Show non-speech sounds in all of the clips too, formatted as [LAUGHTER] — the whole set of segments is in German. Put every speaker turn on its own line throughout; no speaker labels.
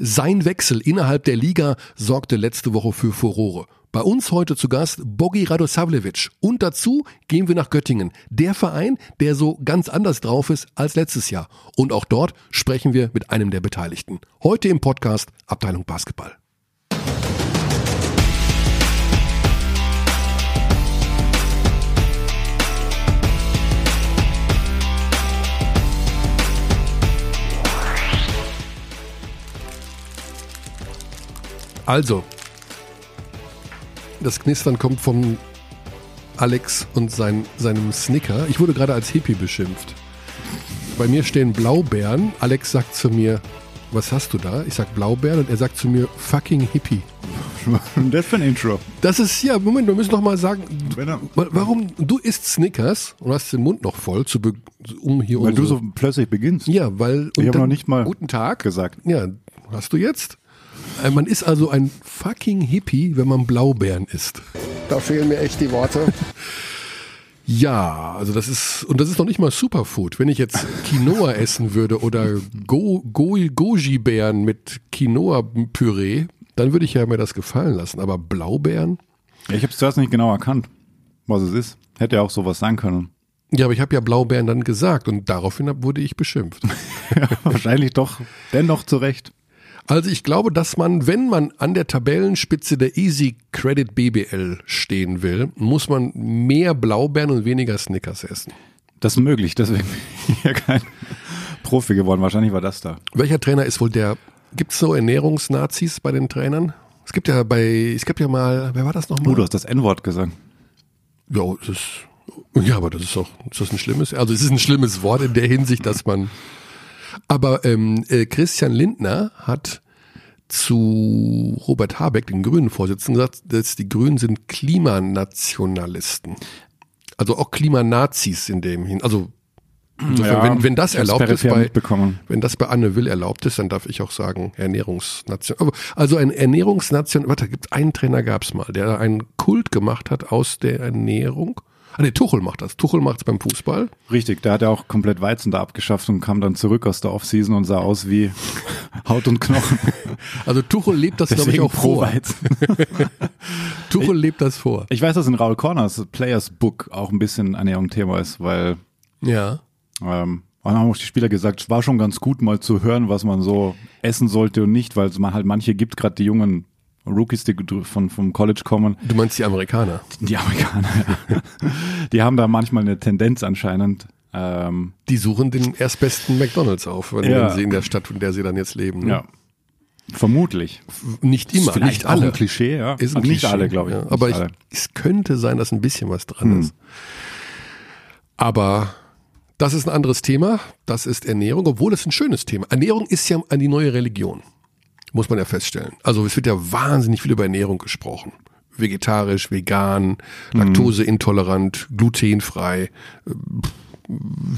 Sein Wechsel innerhalb der Liga sorgte letzte Woche für Furore. Bei uns heute zu Gast Bogi Radosavljevic. Und dazu gehen wir nach Göttingen. Der Verein, der so ganz anders drauf ist als letztes Jahr. Und auch dort sprechen wir mit einem der Beteiligten. Heute im Podcast Abteilung Basketball. Also, das Knistern kommt von Alex und sein, seinem Snicker. Ich wurde gerade als Hippie beschimpft. Bei mir stehen Blaubeeren. Alex sagt zu mir, was hast du da? Ich sag Blaubeeren und er sagt zu mir, fucking Hippie.
das für ein Intro.
Das ist, ja, Moment, wir müssen noch mal sagen, warum, du isst Snickers und hast den Mund noch voll, zu um hier
Weil du so plötzlich beginnst.
Ja, weil.
Ich habe noch nicht mal
guten Tag
gesagt.
Ja, hast du jetzt? Äh, man ist also ein fucking Hippie, wenn man Blaubeeren isst.
Da fehlen mir echt die Worte. [LAUGHS]
Ja, also das ist, und das ist noch nicht mal Superfood. Wenn ich jetzt Quinoa essen würde oder Go, Go, Goji-Beeren mit Quinoa-Püree, dann würde ich ja mir das gefallen lassen. Aber Blaubeeren?
Ja, ich habe es zuerst nicht genau erkannt, was es ist. Hätte ja auch sowas sein können.
Ja, aber ich habe ja Blaubeeren dann gesagt und daraufhin wurde ich beschimpft. [LAUGHS]
ja, wahrscheinlich doch dennoch zu Recht.
Also ich glaube, dass man, wenn man an der Tabellenspitze der Easy Credit BBL stehen will, muss man mehr Blaubeeren und weniger Snickers essen.
Das ist möglich, deswegen bin ich ja kein Profi geworden. Wahrscheinlich war das da.
Welcher Trainer ist wohl der? Gibt es so Ernährungsnazis bei den Trainern? Es gibt ja bei, es gibt ja mal, wer war das nochmal?
Oh, du hast das N-Wort gesagt.
Ja, das ist, ja, aber das ist doch, ist das ein schlimmes, also es ist ein schlimmes Wort in der Hinsicht, dass man aber ähm, äh, Christian Lindner hat zu Robert Habeck, den Grünen-Vorsitzenden, gesagt, dass die Grünen sind Klimanationalisten. Also auch Klimanazis in dem hin. Also insofern, ja, wenn, wenn das erlaubt ist bei, wenn das bei Anne Will erlaubt ist, dann darf ich auch sagen Ernährungsnation. Also ein Ernährungsnation. Warte, gibt einen Trainer gab's mal, der einen Kult gemacht hat aus der Ernährung. Ah nee, Tuchel macht das. Tuchel macht's beim Fußball.
Richtig, da hat er auch komplett Weizen da abgeschafft und kam dann zurück aus der Offseason und sah aus wie [LAUGHS] Haut und Knochen.
Also Tuchel lebt das, glaube ich, auch vor. Weizen. [LAUGHS] Tuchel ich, lebt das vor.
Ich weiß, dass in Raul Corners Players Book auch ein bisschen Ernährung Thema ist, weil
ja.
Ähm, und dann haben auch die Spieler gesagt, es war schon ganz gut mal zu hören, was man so essen sollte und nicht, weil es man halt manche gibt, gerade die jungen Rookies, die von, vom College kommen.
Du meinst die Amerikaner?
Die Amerikaner, ja. [LAUGHS] die haben da manchmal eine Tendenz anscheinend. Ähm,
die suchen den erstbesten McDonalds auf, wenn ja. sie in der Stadt, in der sie dann jetzt leben.
Ne? Ja. Vermutlich.
Nicht immer,
Vielleicht
nicht alle.
ein Klischee, ja.
Ist ein Klischee,
nicht alle, glaube ich.
Ja. Aber ich, es könnte sein, dass ein bisschen was dran hm. ist. Aber das ist ein anderes Thema. Das ist Ernährung, obwohl es ein schönes Thema. Ernährung ist ja die neue Religion. Muss man ja feststellen. Also es wird ja wahnsinnig viel über Ernährung gesprochen. Vegetarisch, vegan, mhm. laktoseintolerant, glutenfrei, äh,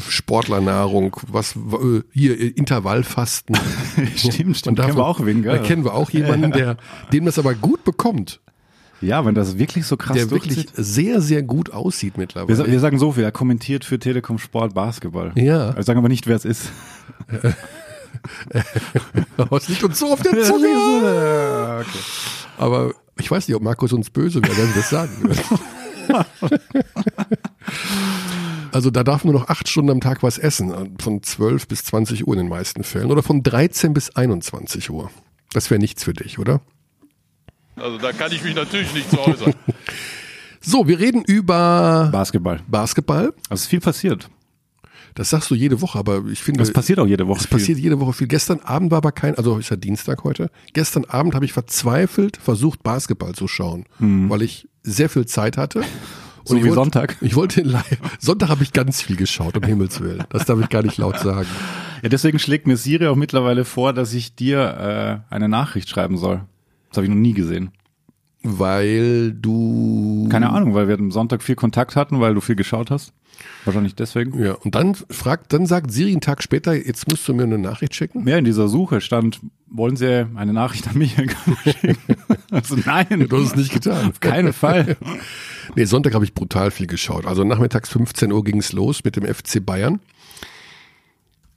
Sportlernahrung, was äh, hier Intervallfasten. [LAUGHS]
stimmt, stimmt.
kennen wir auch wen, gell? Da kennen wir auch jemanden, der dem das aber gut bekommt.
Ja, wenn das wirklich so krass
Der wirklich sehr, sehr gut aussieht mittlerweile.
Wir, wir sagen so viel, er kommentiert für Telekom Sport Basketball.
Ja.
Wir sagen aber nicht, wer es ist. [LAUGHS] [LAUGHS]
Was liegt uns so auf der Zunge? okay. Aber ich weiß nicht, ob Markus uns böse wäre, wenn wir das sagen würden. [LAUGHS] Also da darf nur noch acht Stunden am Tag was essen, von 12 bis 20 Uhr in den meisten Fällen oder von 13 bis 21 Uhr. Das wäre nichts für dich, oder?
Also da kann ich mich natürlich nicht zu äußern. [LAUGHS]
so, wir reden über
Basketball.
Basketball.
Also ist viel passiert.
Das sagst du jede Woche, aber ich finde.
Das passiert auch jede Woche.
Es passiert jede Woche viel. Gestern Abend war aber kein, also ist ja Dienstag heute. Gestern Abend habe ich verzweifelt versucht, Basketball zu schauen, mhm. weil ich sehr viel Zeit hatte. [LAUGHS]
so wie
wollte,
Sonntag.
Ich wollte Sonntag habe ich ganz viel geschaut, um Himmels Willen. Das darf ich gar nicht laut sagen.
Ja, deswegen schlägt mir Siri auch mittlerweile vor, dass ich dir äh, eine Nachricht schreiben soll. Das habe ich noch nie gesehen.
Weil du.
Keine Ahnung, weil wir am Sonntag viel Kontakt hatten, weil du viel geschaut hast. Wahrscheinlich deswegen.
Ja, und dann fragt, dann sagt Siri einen Tag später, jetzt musst du mir eine Nachricht schicken.
Ja, in dieser Suche stand, wollen Sie eine Nachricht an mich [LAUGHS] schicken?
also nein. Du hast es nicht getan.
Auf keinen Fall. [LAUGHS]
nee, Sonntag habe ich brutal viel geschaut. Also nachmittags 15 Uhr ging es los mit dem FC Bayern.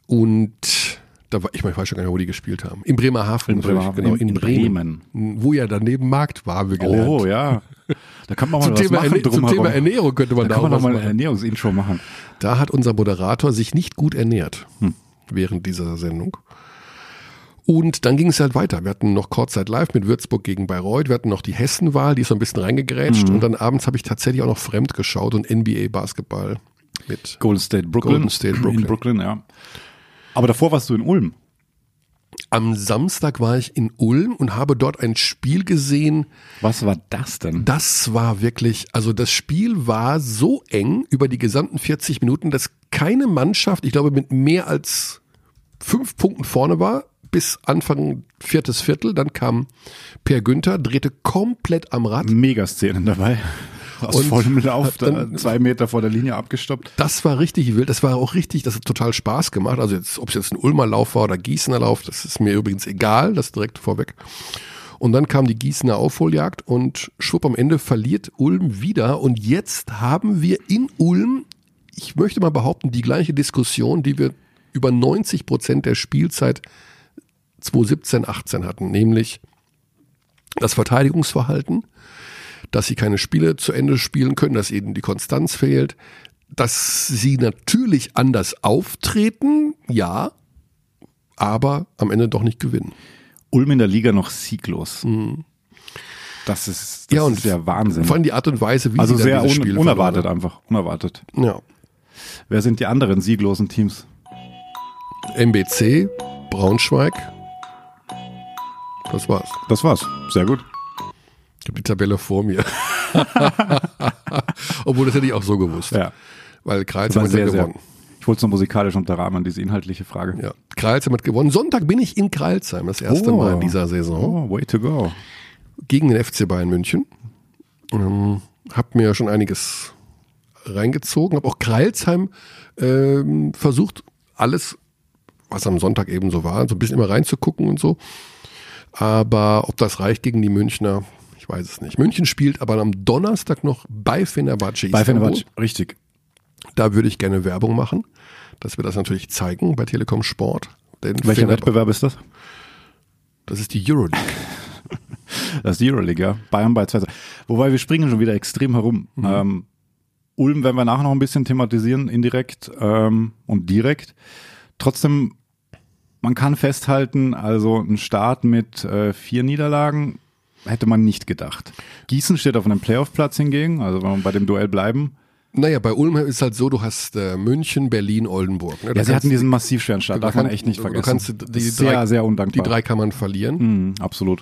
Und Da war, ich, meine, ich weiß schon gar nicht, wo die gespielt haben. In Bremerhaven.
In
natürlich,
Bremerhaven,
genau,
in-
in,
in
Bremen. Wo ja daneben Markt war, wir gelernt.
Oh ja. [LAUGHS] Da kann man mal
Zum,
was
Thema,
machen
Erne zum. Thema Ernährung könnte man
Da
da,
kann man
auch
mal eine. Ernährungsintro machen.
Da hat unser Moderator sich nicht gut ernährt
Hm.
während dieser Sendung. Und dann ging es halt weiter. Wir hatten noch Kurzzeit live mit Würzburg gegen Bayreuth. Wir hatten noch die Hessenwahl, die ist so ein bisschen reingegrätscht.
Mhm.
Und dann abends habe ich tatsächlich auch noch fremd geschaut und NBA Basketball mit.
Golden State Brooklyn.
Golden State Brooklyn.
In Brooklyn, ja. Aber davor warst du in Ulm.
Am Samstag war ich in Ulm und habe dort ein Spiel gesehen.
Was war das denn?
Das war wirklich, also das Spiel war so eng über die gesamten 40 Minuten, dass keine Mannschaft, ich glaube, mit mehr als fünf Punkten vorne war, bis Anfang viertes Viertel. Dann kam Per Günther, drehte komplett am Rad.
Megaszenen dabei. Aus
Und
vollem Lauf,
dann-
da, zwei Meter vor der Linie abgestoppt.
Das war richtig wild. Das war auch richtig, das hat total Spaß gemacht. Also jetzt, ob es jetzt ein Ulmer Lauf war oder Gießener Lauf, das ist mir übrigens egal, das direkt vorweg. Und dann kam die Gießener Aufholjagd und schwupp am Ende verliert Ulm wieder. Und jetzt haben wir in Ulm, ich möchte mal behaupten, die gleiche Diskussion, die wir über 90 Prozent der Spielzeit 2017, 18 hatten, nämlich das Verteidigungsverhalten, dass sie keine Spiele zu Ende spielen können, dass ihnen die Konstanz fehlt, dass sie natürlich anders auftreten, ja, aber am Ende doch nicht gewinnen.
Ulm in der Liga noch sieglos. Das ist, das
ja, und
ist ja Wahnsinn.
Vor allem die Art und Weise, wie
also
sie
sehr
dieses
un
Spiel
unerwartet
verloren
einfach. Unerwartet.
Ja.
Wer sind die anderen sieglosen Teams?
MBC, Braunschweig, das war's.
Das war's. Sehr gut.
Ich habe die Tabelle vor mir. [LAUGHS] Obwohl, das hätte ich auch so gewusst.
Ja.
Weil
war
hat
sehr, sehr.
gewonnen.
Ich wollte es noch musikalisch unterrahmen, diese inhaltliche Frage.
Ja. Kreilsheim hat gewonnen. Sonntag bin ich in Kreilsheim, das erste
Oh.
Mal in dieser Saison.
Oh, way to go.
gegen den FC Bayern München. Ähm, hab mir schon einiges reingezogen, habe auch Kreilsheim ähm, versucht, alles, was am Sonntag eben so war, so ein bisschen immer reinzugucken und so. Aber ob das reicht gegen die Münchner, ich weiß es nicht. München spielt aber am Donnerstag noch bei Fenerbahce
Bei. Fenerbahce, richtig.
Da würde ich gerne Werbung machen, dass wir das natürlich zeigen bei Telekom Sport.
Welcher
Fenerbahce-
Wettbewerb ist das?
Das ist die Euroleague. [LAUGHS]
Das ist die Euroleague, ja. Bayern bei 2. Wobei wir springen schon wieder extrem herum.
Mhm.
Ähm, Ulm werden wir nachher noch ein bisschen thematisieren, indirekt ähm, und direkt. Trotzdem, man kann festhalten, also ein Start mit äh, vier Niederlagen hätte man nicht gedacht. Gießen steht auf einem Playoff-Platz hingegen, also wenn wir bei dem Duell bleiben.
Naja, bei Ulm ist halt so, du hast äh, München, Berlin, Oldenburg. Ne?
Ja, sie hatten
du-
diesen massiv schweren Start,
du
darf man
kannst-
echt nicht
du
vergessen.
kannst die drei-
sehr, sehr
Die
undankbar.
drei kann man verlieren.
Mhm, absolut.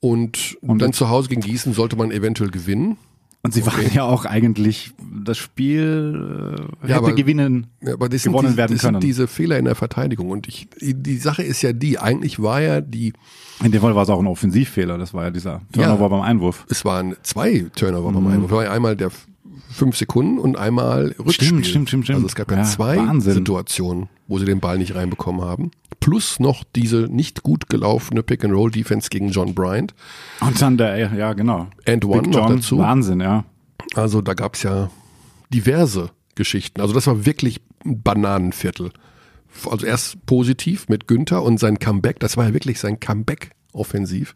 Und,
Und
dann zu Hause gegen Gießen sollte man eventuell gewinnen.
Und sie waren ja auch eigentlich, das Spiel äh, hätte
Ja, aber-
gewinnen.
Ja, aber das sind,
Gewonnen
die,
werden
das sind
können.
diese Fehler in der Verteidigung. Und ich, die Sache ist ja die, eigentlich war ja die,
In dem Fall war es auch ein Offensivfehler, das war ja dieser Turnover beim Einwurf.
es waren zwei Turnover beim Einwurf. Ja einmal der fünf Sekunden und einmal Rückspiel.
Stimmt, stimmt, stimmt, stimmt.
Also es gab ja, zwei
Wahnsinn.
Situationen, wo sie den Ball nicht reinbekommen haben. Plus noch diese nicht gut gelaufene Pick-and-Roll-Defense gegen John Bryant.
Und dann der, ja genau.
And One
Big
noch
John,
dazu.
Wahnsinn, ja.
Also da gab's ja diverse Geschichten. Also das war wirklich ein Bananenviertel. Also erst positiv mit Günther und sein Comeback, das war ja wirklich sein Comeback offensiv.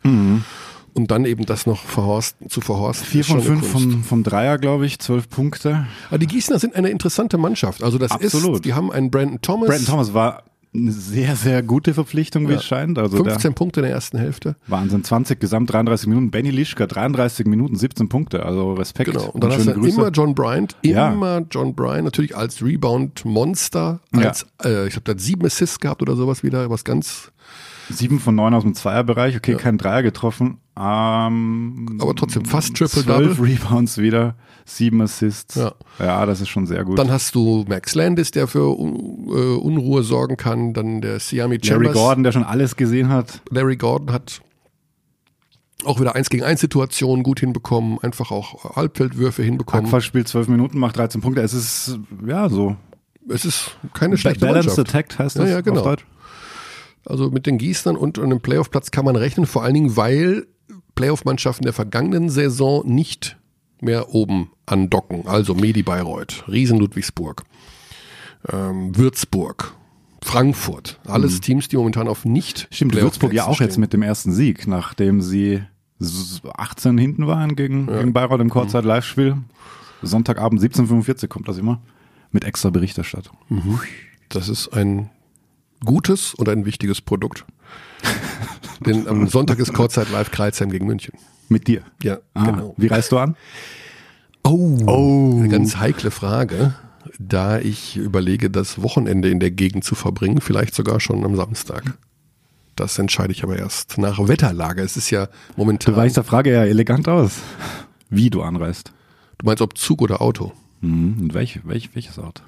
Und dann eben das noch verhorst, zu verhorsten.
Vier von fünf vom, vom Dreier, glaube ich, zwölf Punkte.
Aber die Gießener sind eine interessante Mannschaft. Also das
Absolut.
ist, die haben einen Brandon Thomas,
Brandon Thomas war eine sehr, sehr gute Verpflichtung, wie
Ja.
es scheint. Also der
15 Punkte in der ersten Hälfte.
Wahnsinn, 20 Gesamt, 33 Minuten. Benny Lischka, 33 Minuten, 17 Punkte. Also Respekt.
Genau. Und dann hast
schöne
du
Grüße.
immer John Bryant,
Ja.
immer John Bryant, natürlich als Rebound-Monster, als, äh, ich glaube, der hat sieben Assists gehabt oder sowas wieder, was ganz,
Sieben von neun aus dem Zweierbereich. Okay, kein Dreier getroffen. Ähm,
aber trotzdem fast Triple
zwölf
Double.
Rebounds wieder, sieben Assists.
Ja.
ja, das ist schon sehr gut.
Dann hast du Max Landis, der für Un äh, Unruhe sorgen kann. Dann der Siami
Larry
Chambers.
Gordon, der schon alles gesehen hat.
Larry Gordon hat auch wieder 1 gegen 1 Situationen gut hinbekommen, einfach auch Halbfeldwürfe hinbekommen.
Hackfall spielt zwölf Minuten, macht 13 Punkte. Es ist, ja, so.
Es ist keine schlechte
Balanced
Mannschaft.
Attacked heißt
Ja,
das
ja, genau.
auf Deutsch.
Also mit den Gießnern und einem Playoff-Platz kann man rechnen, vor allen Dingen, weil Playoff-Mannschaften der vergangenen Saison nicht mehr oben andocken. Also Medi Bayreuth, Riesen Ludwigsburg, ähm, Würzburg, Frankfurt. Alles Teams, die momentan auf nicht
Mhm. Stimmt, Würzburg ja auch
Playoff-Plätzen
jetzt mit dem ersten Sieg, nachdem sie s- 18 hinten waren gegen, gegen Bayreuth im Kurzzeit-Live-Spiel. Sonntagabend 17.45 kommt das immer. Mit extra Berichterstattung.
stehen. Das ist ein gutes und ein wichtiges Produkt. [LAUGHS] Denn am Sonntag ist Kurzzeit live Kreuzheim gegen München.
Mit dir.
Ja,
Ah,
genau.
Wie reist du an?
Oh, eine ganz heikle Frage, da ich überlege, das Wochenende in der Gegend zu verbringen, vielleicht sogar schon am Samstag. Das entscheide ich aber erst nach Wetterlage. Es ist ja momentan.
Du weichst der Frage ja elegant aus. Wie du anreist.
Du meinst, ob Zug oder Auto?
Mhm. Und welch, welch, welches Auto?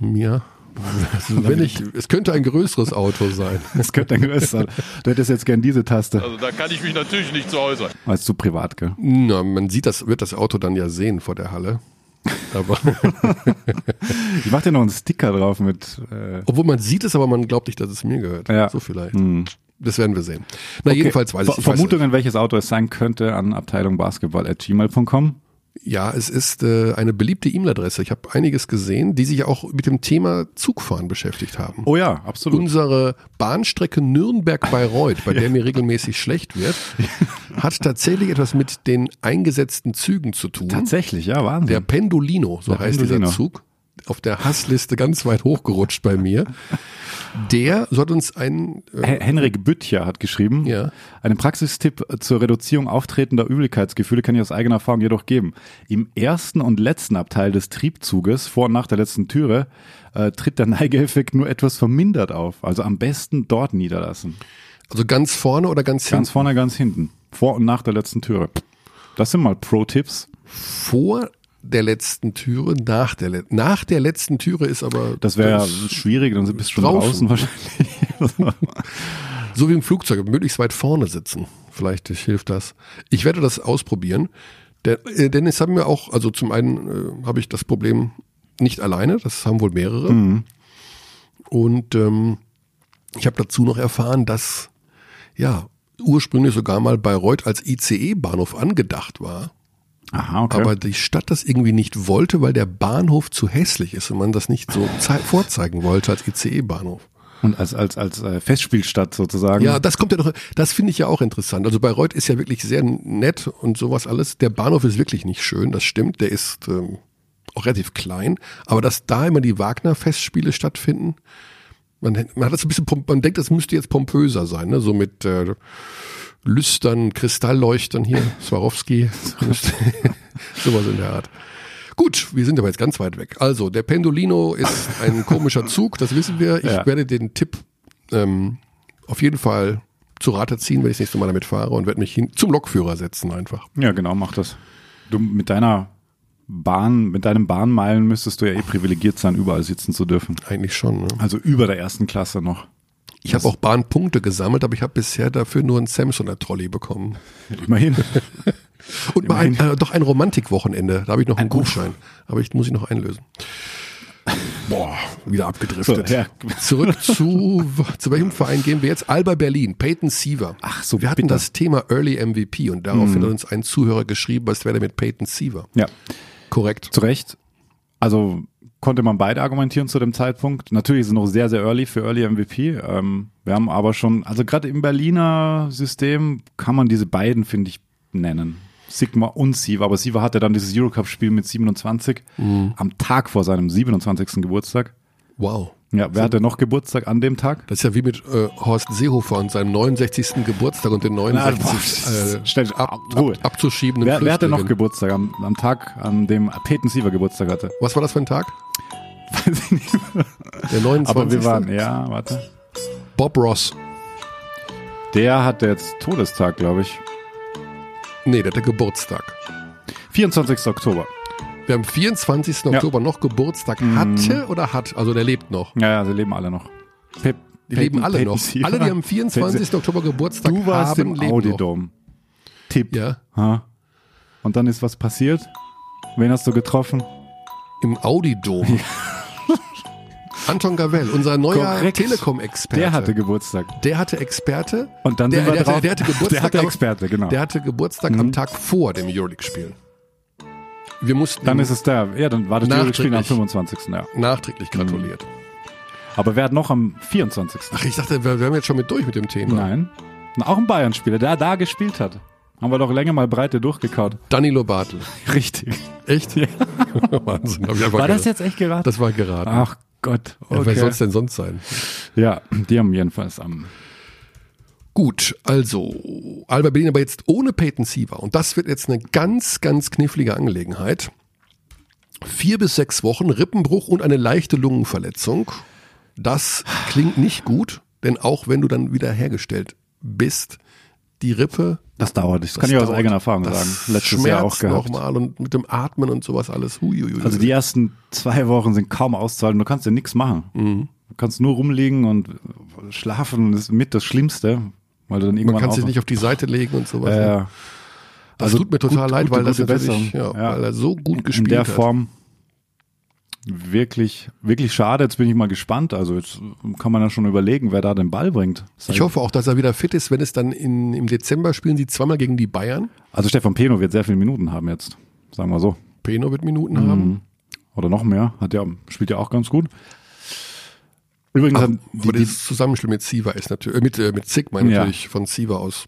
Ja. [LAUGHS] Also wenn ich, es könnte ein größeres Auto sein. [LAUGHS]
Das könnte ein größeres sein. Du hättest jetzt gern diese Taste.
Also da kann ich mich natürlich nicht zu äußern.
Weißt du privat, gell?
Na, man sieht das, wird das Auto dann ja sehen vor der Halle. Aber, [LAUGHS]
Ich mach dir noch einen Sticker drauf mit. Äh,
obwohl man sieht es, aber man glaubt nicht, dass es mir gehört.
Ja.
So vielleicht.
hm.
Das werden wir sehen. Na, jedenfalls weiß ich,
Ver
ich weiß
Vermutungen, welches Auto es sein könnte, an Abteilung Basketball at gmail.com.
Ja, es ist äh, eine beliebte E-Mail-Adresse. Ich habe einiges gesehen, die sich auch mit dem Thema Zugfahren beschäftigt haben.
Oh ja, absolut.
Unsere Bahnstrecke Nürnberg-Bayreuth, bei der mir regelmäßig schlecht wird, hat tatsächlich etwas mit den eingesetzten Zügen zu tun.
Tatsächlich, ja, Wahnsinn.
Der Pendolino, so
Der
heißt
Pendolino.
dieser Zug, auf der Hassliste ganz weit hochgerutscht bei mir. Der soll uns ein äh,
Henrik Büttcher hat geschrieben,
Ja.
einen Praxistipp zur Reduzierung auftretender Übelkeitsgefühle kann ich aus eigener Erfahrung jedoch geben. Im ersten und letzten Abteil des Triebzuges, vor und nach der letzten Türe, äh, tritt der Neigeeffekt nur etwas vermindert auf. Also am besten dort niederlassen.
also ganz vorne oder ganz,
Ganz
hinten?
vorne, ganz hinten. Vor und nach der letzten Türe. Das sind mal Pro-Tipps.
vor der letzten Türe, nach der Le nach der letzten Türe ist aber
Das wäre ja schwierig, dann bist du schon
draußen.
draußen, wahrscheinlich. [LAUGHS]
So wie im Flugzeug, möglichst weit vorne sitzen. Vielleicht hilft das. Ich werde das ausprobieren. Äh, denn es haben wir auch, also zum einen äh, habe ich das Problem nicht alleine, das haben wohl mehrere. Und ähm, ich habe dazu noch erfahren, dass ja ursprünglich sogar mal Bayreuth als ICE-Bahnhof angedacht war.
Aha, okay.
Aber die Stadt das irgendwie nicht wollte, weil der Bahnhof zu hässlich ist und man das nicht so zei- vorzeigen wollte als ICE-Bahnhof.
und als, als, als äh, Festspielstadt sozusagen.
Ja, das kommt ja doch, das finde ich ja auch interessant. Also Bayreuth ist ja wirklich sehr nett und sowas alles. Der Bahnhof ist wirklich nicht schön, das stimmt. Der ist ähm, auch relativ klein. Aber dass da immer die Wagner-Festspiele stattfinden, man, man hat das ein bisschen, man denkt, das müsste jetzt pompöser sein, ne? so mit äh, Lüstern, Kristallleuchtern hier, [LAUGHS] Swarovski, [LAUGHS] sowas in der Art. Gut, wir sind aber jetzt ganz weit weg. Also, der Pendolino ist ein komischer [LAUGHS] Zug, das wissen wir. Ich
Ja.
werde den Tipp ähm, auf jeden Fall zu Rate ziehen, wenn ich das nächste Mal damit fahre und werde mich hin zum Lokführer setzen einfach.
Ja, genau, mach das. Du mit deiner Bahn, mit deinem Bahnmeilen müsstest du ja eh privilegiert sein, überall sitzen zu dürfen.
Eigentlich schon. Ne?
Also über der ersten Klasse noch.
Ich habe auch Bahnpunkte gesammelt, aber ich habe bisher dafür nur ein Samsoner Trolley bekommen.
Immerhin. [LAUGHS] [LAUGHS]
Und mal ein, äh, doch ein Romantikwochenende, da habe ich noch einen Gutschein, aber ich muss ich noch einlösen. [LAUGHS] Boah, wieder abgedriftet.
So, ja.
Zurück zu, zu welchem Verein gehen wir jetzt? Alba Berlin, Peyton Siever.
Ach so,
Wir hatten
bitter.
das Thema Early MVP und daraufhin hat uns ein Zuhörer geschrieben, was wäre denn mit Peyton Siever?
Ja,
Korrekt.
zu Recht. Also konnte man beide argumentieren zu dem Zeitpunkt. Natürlich ist es noch sehr, sehr early für Early MVP. Ähm, wir haben aber schon, also gerade im Berliner System kann man diese beiden, finde ich, nennen. Sigma und Siva. Aber Siva hatte dann dieses Eurocup-Spiel mit 27 am Tag vor seinem 27. Geburtstag.
Wow.
Ja, wer hatte noch Geburtstag an dem Tag?
Das ist ja wie mit äh, Horst Seehofer und seinem 69. Geburtstag und den 69.
boah,
äh, ab, ab, abzuschiebenden
Wer, wer hatte noch. Geburtstag am, am Tag, an dem Peyton Siever Geburtstag hatte?
Was war das für ein Tag?
Weiß ich nicht.
Der 29.
Aber wir waren, ja, warte.
Bob Ross.
Der hatte jetzt Todestag, glaube ich.
Nee, der hatte Geburtstag.
24. Oktober.
Wer am 24. Oktober noch Geburtstag
Mhm.
hatte oder hat, also der lebt noch.
Ja, ja, sie leben alle noch. Pep,
Die leben alle
Peyton
noch.
Siever.
Alle, die am [LAUGHS] 24. Oktober Geburtstag
Du warst
haben,
im
leben
Audidom. Tipp.
noch. Ja,
Ha. Und dann ist was passiert? Wen hast du getroffen?
im Audi-Dom. [LAUGHS] Anton Gavell, unser neuer. Telekom-Experte.
Der hatte Geburtstag.
Der hatte Experte.
Und dann
der,
sind wir
der,
drauf-
hatte, der hatte [LAUGHS] Geburtstag.
Der hatte Experte, genau. Mhm.
Der hatte Geburtstag am Tag vor dem Euroleague-Spiel. Wir mussten
Dann ist es der. Ja, dann war das. Spiel am 25. Ja.
nachträglich gratuliert.
Aber wer hat noch am 24.?
Ach, ich dachte, wir wären jetzt schon mit durch mit dem Thema.
Nein. Auch ein Bayern-Spieler, der da gespielt hat. Haben wir doch länger mal breite durchgekaut.
Danilo Bartel. [LAUGHS]
Richtig.
Echt? Ja. [LAUGHS] Wahnsinn.
War das
geraten.
jetzt echt geraten?
Das war geraten.
Ach Gott.
Ja, wer
Okay.
soll es denn sonst sein?
Ja, die haben jedenfalls am.
Gut, also Alba Berlin aber jetzt ohne Peyton Siever und das wird jetzt eine ganz, ganz knifflige Angelegenheit. Vier bis sechs Wochen Rippenbruch und eine leichte Lungenverletzung. Das klingt nicht gut, denn auch wenn du dann wieder hergestellt bist, die Rippe,
Das dauert. Das, kann ich aus
dauert.
eigener Erfahrung
das
sagen. Letztes
schmerzt
Jahr auch gehabt.
nochmal und mit dem Atmen und sowas alles. Huiuiui.
Also die ersten zwei Wochen sind kaum auszuhalten. Du kannst ja nichts machen.
Mhm.
Du kannst nur rumliegen und schlafen. Das ist mit das Schlimmste, weil du dann irgendwann
Man kann sich nicht auf die Seite legen und sowas. [LAUGHS] ne?
Äh,
das
also
tut mir total
gut-
leid,
gute-
weil das natürlich, ja.
Ja.
weil er so gut
in
gespielt
der
hat.
Form wirklich, wirklich schade. Jetzt bin ich mal gespannt. Also jetzt kann man ja schon überlegen, wer da den Ball bringt.
Ich hoffe auch, dass er wieder fit ist, wenn es dann in, im Dezember spielen sie zweimal gegen die Bayern.
Also Stefan Peno wird sehr viele Minuten haben jetzt, sagen wir so.
Peno wird Minuten
Mhm.
haben.
Oder noch mehr. Hat ja, spielt ja auch ganz gut. Übrigens
aber
die, die,
das Zusammenspiel mit Siva ist natürlich, äh, mit, äh, mit ich
Ja.
natürlich von Siva aus.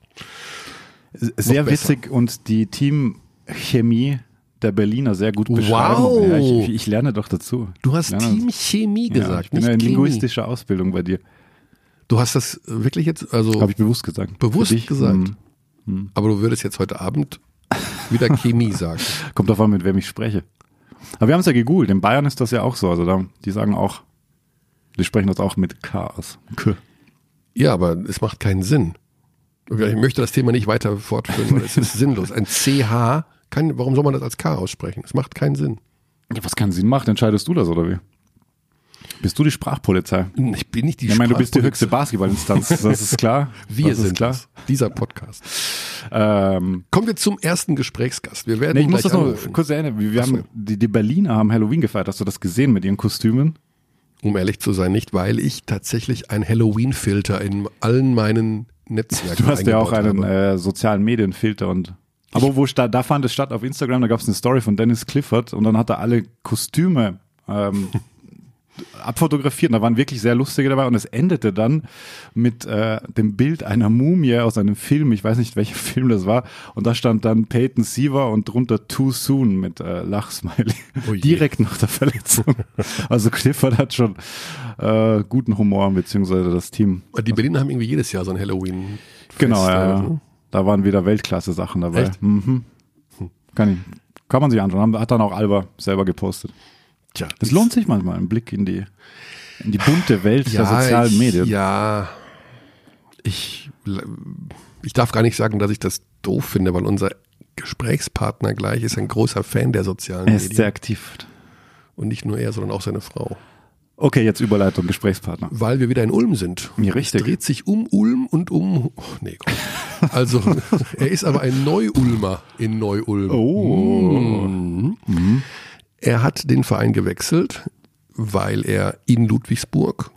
sehr witzig und die Teamchemie der Berliner sehr gut beschreiben.
Wow.
Ja, ich, ich lerne doch dazu.
Du hast
Ja,
Team Chemie
Ja,
gesagt,
ich bin
nicht
ja in
Chemie.
linguistischer Ausbildung bei dir.
Du hast das wirklich jetzt, also
Habe ich bewusst gesagt.
bewusst
dich?
gesagt.
Hm.
Aber du würdest jetzt heute Abend wieder Chemie [LAUGHS] sagen.
Kommt davon, mit wem ich spreche. Aber wir haben es ja gegoogelt. In Bayern ist das ja auch so. Also da, die sagen auch, die sprechen das auch mit K aus. K.
Ja, aber es macht keinen Sinn. Ich möchte das Thema nicht weiter fortführen, weil es ist [LAUGHS] sinnlos. Ein CH, kann, warum soll man das als K aussprechen? Es macht keinen Sinn.
Was keinen Sinn macht, entscheidest du das oder wie? Bist du die Sprachpolizei?
Ich bin nicht die
ich meine, du bist die
Sprachpolizei.
höchste Basketballinstanz, das ist klar. [LAUGHS]
Wir
das ist
sind
klar.
das. Dieser Podcast.
Ähm,
Kommen wir zum ersten Gesprächsgast. Wir werden
nee, ich muss das noch kurz erinnern. Wir, wir haben, die, die Berliner haben Halloween gefeiert. Hast du das gesehen mit ihren Kostümen?
Um ehrlich zu sein, nicht, weil ich tatsächlich ein Halloween-Filter in allen meinen Netzwerken
Du hast ja auch einen äh, sozialen Medienfilter und aber wo sta- da fand es statt auf Instagram, da gab es eine Story von Dennis Clifford und dann hat er alle Kostüme ähm, [LAUGHS] abfotografiert und da waren wirklich sehr lustige dabei und es endete dann mit äh, dem Bild einer Mumie aus einem Film, ich weiß nicht welcher [LAUGHS] Film das war und da stand dann Peyton Siever und drunter Too Soon mit äh, Lachsmiley
Oh
direkt nach der Verletzung. [LAUGHS] Also Clifford hat schon äh, guten Humor beziehungsweise das Team.
Die Berliner haben irgendwie jedes Jahr so ein Halloween.
Genau,
äh,
ja, ja. Da waren wieder Weltklasse-Sachen dabei. Mhm. Kann, ich, kann man sich anschauen. Hat dann auch Alba selber gepostet.
Tja,
Es lohnt sich manchmal ein Blick in die, in die bunte Welt der sozialen
ich,
Medien.
Ja, ich, ich darf gar nicht sagen, dass ich das doof finde, weil unser Gesprächspartner gleich ist ein großer Fan der sozialen
er ist sehr
Medien.
aktiv.
Und nicht nur er, sondern auch seine Frau.
Okay, jetzt Überleitung, Gesprächspartner.
Weil wir wieder in Ulm sind.
Ja, richtig.
Es dreht sich um Ulm und um. Oh, nee, Gott. Also, [LAUGHS] er ist aber ein Neu-Ulmer in Neu-Ulm.
Oh.
Er hat den Verein gewechselt, weil er in Ludwigsburg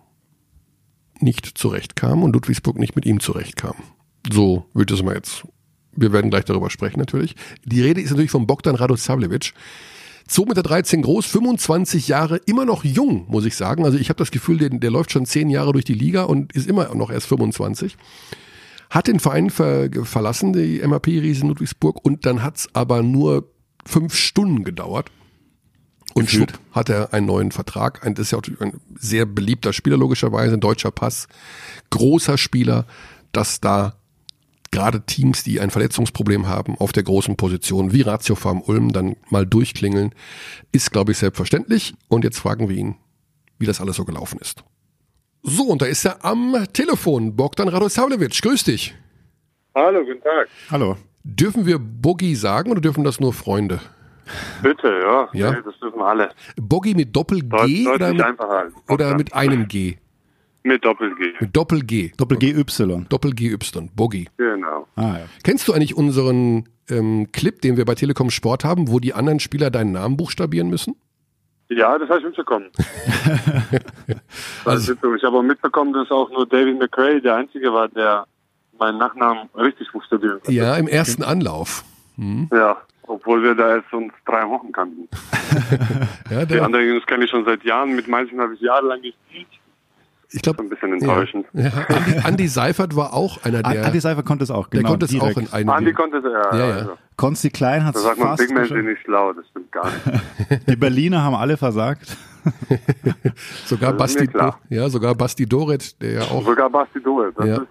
nicht zurechtkam und Ludwigsburg nicht mit ihm zurechtkam. So würde es mal jetzt. Wir werden gleich darüber sprechen natürlich. Die Rede ist natürlich von Bogdan Radosavljevic. 2,13 Meter groß, 25 Jahre, immer noch jung, muss ich sagen. Also ich habe das Gefühl, der, der läuft schon 10 Jahre durch die Liga und ist immer noch erst 25. Hat den Verein ver, verlassen, die MAP-Riesen Ludwigsburg, und dann hat's aber nur fünf Stunden gedauert. Und schwupp hat er einen neuen Vertrag. Ein, das ist ja auch ein sehr beliebter Spieler, logischerweise, ein deutscher Pass. Großer Spieler, dass da gerade Teams, die ein Verletzungsproblem haben, auf der großen Position wie Ratio Farm Ulm dann mal durchklingeln, ist, glaube ich, selbstverständlich. Und jetzt fragen wir ihn, wie das alles so gelaufen ist. So, und da ist er am Telefon. Bogdan Radosavljevic, grüß dich.
Hallo, guten Tag.
Hallo.
Dürfen wir Boggy sagen oder dürfen das nur Freunde?
Bitte, ja.
Ja.
Nee, das dürfen alle.
Boggy mit Doppel-G oder, mit, oder mit einem G?
Mit Doppel-G.
Mit Doppel-G.
Doppel-GY.
Doppel-GY, Boggy.
Genau.
Ah, ja.
Kennst du eigentlich unseren ähm, Clip, den wir bei Telekom Sport haben, wo die anderen Spieler deinen Namen buchstabieren müssen?
Ja, das habe ich mitbekommen. [LAUGHS]
Also-
also, ich habe auch mitbekommen, dass auch nur David McRae der Einzige war, der meinen Nachnamen richtig buchstabieren konnte.
Ja, im ersten Anlauf.
Ja, obwohl wir da erst uns drei Wochen kannten. [LAUGHS]
Ja,
Die
der,
anderen Jungs kenne ich schon seit Jahren. Mit manchen habe ich jahrelang gespielt.
Ich glaube,
ein bisschen enttäuschend.
ja, Andi, Andi [LAUGHS] Seifert war auch einer der,
Andi Seifer konnte es auch,
der
genau.
konnte es
direkt.
auch in einem.
Andi konnte es, ja.
Ja, ja.
Also,
Konsti Klein hat
da
es
sagt man,
fast
Big
geschafft.
sind nicht schlau, das stimmt gar nicht. [LAUGHS]
Die Berliner haben alle versagt.
sogar Basti, ja, sogar Basti Doret, der ja auch.
Sogar Basti Doe. Das
Ja.
ist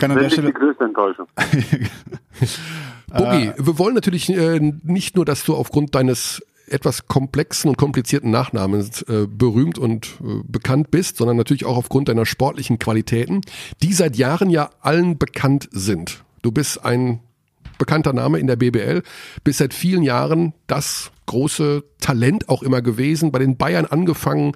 kann an der
wirklich die
Stelle,
größte Enttäuschung. [LAUGHS]
Boogie, wir wollen natürlich äh, nicht nur, dass du aufgrund deines etwas komplexen und komplizierten Nachnamens äh, berühmt und äh, bekannt bist, sondern natürlich auch aufgrund deiner sportlichen Qualitäten, die seit Jahren ja allen bekannt sind. Du bist ein bekannter Name in der BBL, bist seit vielen Jahren das große Talent auch immer gewesen, bei den Bayern angefangen,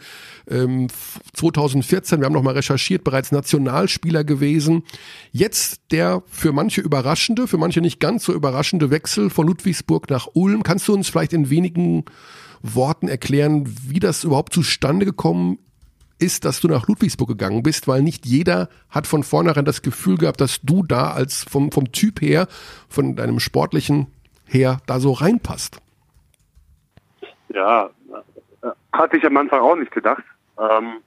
ähm, 2014, wir haben noch mal recherchiert, bereits Nationalspieler gewesen. Jetzt der für manche überraschende, für manche nicht ganz so überraschende Wechsel von Ludwigsburg nach Ulm. Kannst du uns vielleicht in wenigen Worten erklären, wie das überhaupt zustande gekommen ist, dass du nach Ludwigsburg gegangen bist, weil nicht jeder hat von vornherein das Gefühl gehabt, dass du da als vom, vom Typ her, von deinem sportlichen her, da so reinpasst.
Ja, äh, hatte ich am Anfang auch nicht gedacht. Ähm,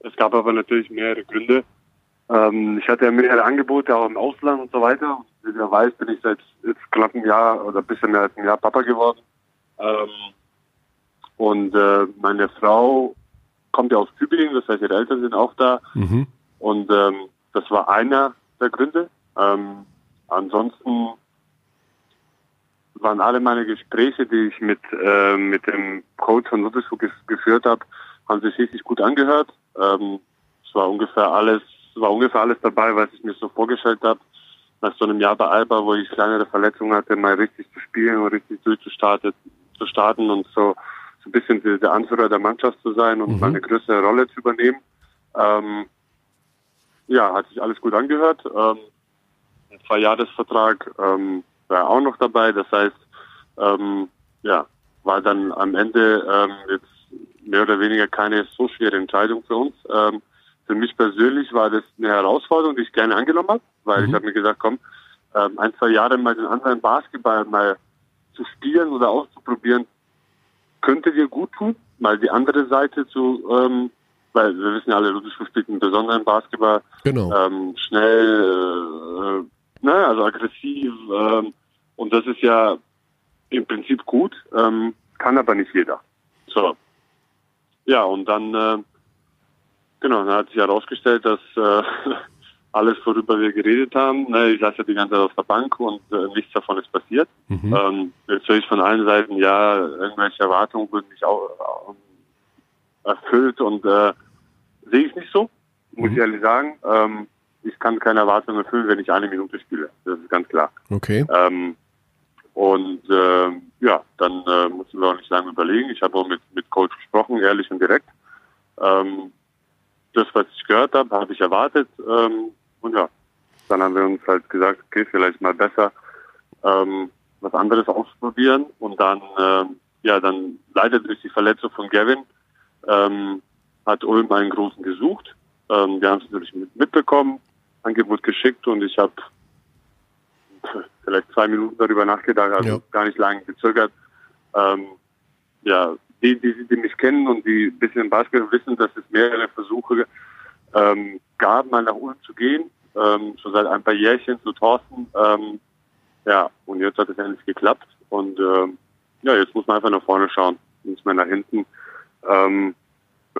es gab aber natürlich mehrere Gründe. Ähm, ich hatte ja mehrere Angebote auch im Ausland und so weiter. Wie du weißt, bin ich seit jetzt knapp einem Jahr oder ein bisschen mehr als ein Jahr Papa geworden. Ähm, und äh, meine Frau kommt ja aus Tübingen, das heißt, ihre Eltern sind auch da.
Mhm.
Und ähm, das war einer der Gründe. Ähm, ansonsten waren alle meine Gespräche, die ich mit, äh, mit dem Coach von Ludwigsburg geführt habe, haben sich richtig gut angehört. Ähm, es war ungefähr alles, war ungefähr alles dabei, was ich mir so vorgestellt habe. Nach so einem Jahr bei Alba, wo ich kleinere Verletzungen hatte, mal richtig zu spielen und richtig durchzustarten zu starten und so, so ein bisschen der, Anführer der Mannschaft zu sein und
Mhm.
eine größere Rolle zu übernehmen. Ähm, ja, hat sich alles gut angehört. Ähm, ein Zwei-Jahres-Vertrag ähm, war auch noch dabei. Das heißt, ähm, ja, war dann am Ende ähm, jetzt mehr oder weniger keine so schwere Entscheidung für uns. Ähm, für mich persönlich war das eine Herausforderung, die ich gerne angenommen habe, weil
Mhm.
ich habe mir gesagt, komm, ähm, ein, zwei Jahre mal den anderen Basketball mal zu spielen oder auszuprobieren, könnte dir gut tun, mal die andere Seite zu, ähm, weil wir wissen ja alle, Ludwigsburg spielt einen besonderen Basketball,
Genau.
ähm, schnell, äh, ne, also aggressiv. Ähm, und das ist ja im Prinzip gut, ähm, kann aber nicht jeder. So. Ja, und dann, äh, genau, dann hat sich herausgestellt, dass äh, [LAUGHS] alles, worüber wir geredet haben, ne, ich saß ja die ganze Zeit auf der Bank und äh, nichts davon ist passiert.
Mhm.
Ähm, jetzt höre ich von allen Seiten, ja, irgendwelche Erwartungen wurden nicht auch, äh, erfüllt und äh, sehe ich nicht so, muss
Mhm.
ich ehrlich sagen. Ähm, ich kann keine Erwartungen erfüllen, wenn ich eine Minute spiele. Das ist ganz klar.
Okay.
Ähm, und äh, ja, dann äh, mussten wir auch nicht lange überlegen. Ich habe auch mit, mit Coach gesprochen, ehrlich und direkt. Ähm, das, was ich gehört habe, habe ich erwartet. Ähm, und ja, dann haben wir uns halt gesagt, okay, vielleicht mal besser ähm, was anderes ausprobieren. Und dann, ähm, ja, dann leider durch die Verletzung von Gavin ähm, hat Ulm einen großen gesucht. Ähm, wir haben es natürlich mit, mitbekommen, Angebot geschickt und ich habe [LAUGHS] vielleicht zwei Minuten darüber nachgedacht, also
Ja.
gar nicht lange gezögert. Ähm, ja, die, die, die mich kennen und die ein bisschen Basketball wissen, dass es mehrere Versuche ähm, gab, mal nach Ulm zu gehen, ähm, schon seit ein paar Jährchen zu Thorsten. Ähm, ja, und jetzt hat es endlich geklappt und ähm, ja, jetzt muss man einfach nach vorne schauen, nicht mehr nach hinten. Ähm,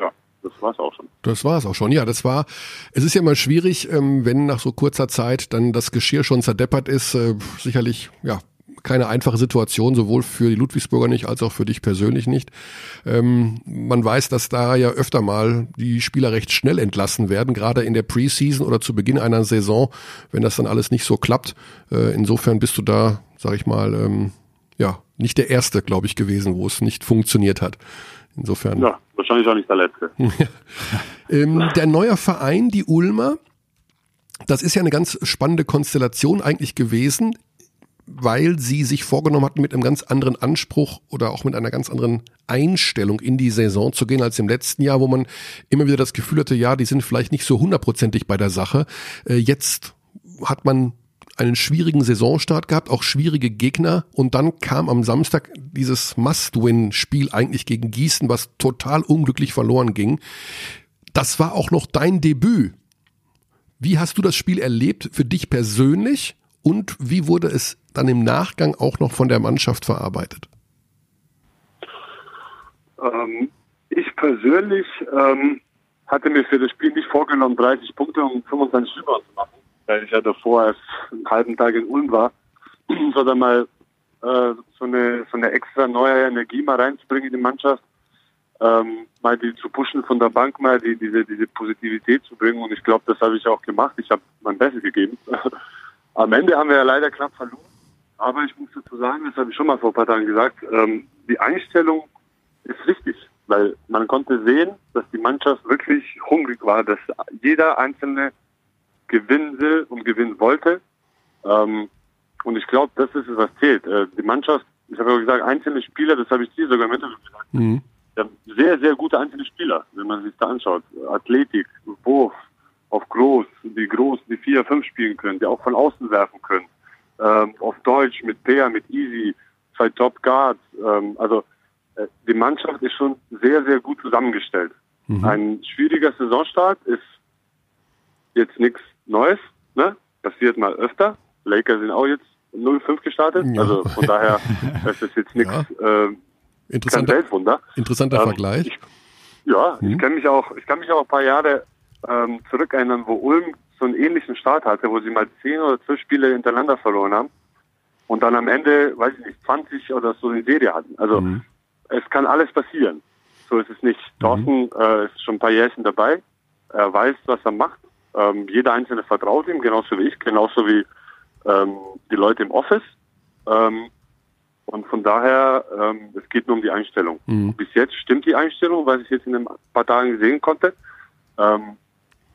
ja, das war's auch schon.
Das war es auch schon. Ja, das war. Es ist ja immer schwierig, ähm, wenn nach so kurzer Zeit dann das Geschirr schon zerdeppert ist. Äh, sicherlich, ja, keine einfache Situation, sowohl für die Ludwigsburger nicht als auch für dich persönlich nicht. Ähm, man weiß, dass da ja öfter mal die Spieler recht schnell entlassen werden, gerade in der Preseason oder zu Beginn einer Saison, wenn das dann alles nicht so klappt. Äh, insofern bist du da, sag ich mal, ähm, ja, nicht der Erste, glaube ich, gewesen, wo es nicht funktioniert hat. Insofern.
Ja, wahrscheinlich auch nicht der letzte. [LAUGHS]
Ähm, der neue Verein, die Ulmer, das ist ja eine ganz spannende Konstellation eigentlich gewesen, weil sie sich vorgenommen hatten, mit einem ganz anderen Anspruch oder auch mit einer ganz anderen Einstellung in die Saison zu gehen als im letzten Jahr, wo man immer wieder das Gefühl hatte, ja, die sind vielleicht nicht so hundertprozentig bei der Sache. Äh, jetzt hat man einen schwierigen Saisonstart gehabt, auch schwierige Gegner und dann kam am Samstag dieses Must-Win-Spiel eigentlich gegen Gießen, was total unglücklich verloren ging. das war auch noch dein Debüt. Wie hast du das Spiel erlebt für dich persönlich und wie wurde es dann im Nachgang auch noch von der Mannschaft verarbeitet?
Ähm, ich persönlich ähm, hatte mir für das Spiel nicht vorgenommen, 30 Punkte und 25 Rebounds zu machen, weil ich ja davor erst einen halben Tag in Ulm war, [CLEARS THROAT] sondern mal äh, so, eine, so eine extra neue Energie mal reinzubringen in die Mannschaft, ähm, mal die zu pushen von der Bank, mal die, diese, diese Positivität zu bringen und ich glaube, das habe ich auch gemacht. Ich habe mein Bestes gegeben. [LAUGHS] Am Ende haben wir ja leider knapp verloren, aber ich muss dazu sagen, das habe ich schon mal vor ein paar Tagen gesagt, ähm, die Einstellung ist richtig, weil man konnte sehen, dass die Mannschaft wirklich hungrig war, dass jeder Einzelne gewinnen will und gewinnen wollte. Ähm, und ich glaube, das ist es, was zählt. Äh, die Mannschaft, ich habe ja gesagt, einzelne Spieler, das habe ich dir sogar im Interview gesagt,
Mhm.
sehr, sehr gute einzelne Spieler, wenn man sich da anschaut. Athletik, Wurf, auf groß, die groß, die vier, fünf spielen können, die auch von außen werfen können. Ähm, auf Deutsch mit Peer, mit Easy, zwei Top Guards. Ähm, also äh, die Mannschaft ist schon sehr, sehr gut zusammengestellt. Ein schwieriger Saisonstart ist jetzt nichts Neues, ne? Passiert mal öfter. Lakers sind auch jetzt 0-5 gestartet.
Ja.
Also von daher [LAUGHS] ist das jetzt nichts, äh, kein
Interessanter,
Weltwunder.
interessanter
Ähm,
Vergleich.
Ich, ja,
Mhm.
ich kann mich auch, ich kann mich auch ein paar Jahre ähm, zurückerinnern, wo Ulm so einen ähnlichen Start hatte, wo sie mal zehn oder zwölf Spiele hintereinander verloren haben und dann am Ende, weiß ich nicht, 20 oder so in Serie hatten. Also
Mhm.
es kann alles passieren. So ist es nicht. Thorsten äh, ist schon ein paar Jährchen dabei. Er weiß, was er macht. Ähm, jeder Einzelne vertraut ihm, genauso wie ich, genauso wie ähm, die Leute im Office. Ähm, und von daher, ähm, es geht nur um die Einstellung.
Mhm.
Bis jetzt stimmt die Einstellung, was ich jetzt in ein paar Tagen sehen konnte. Ähm,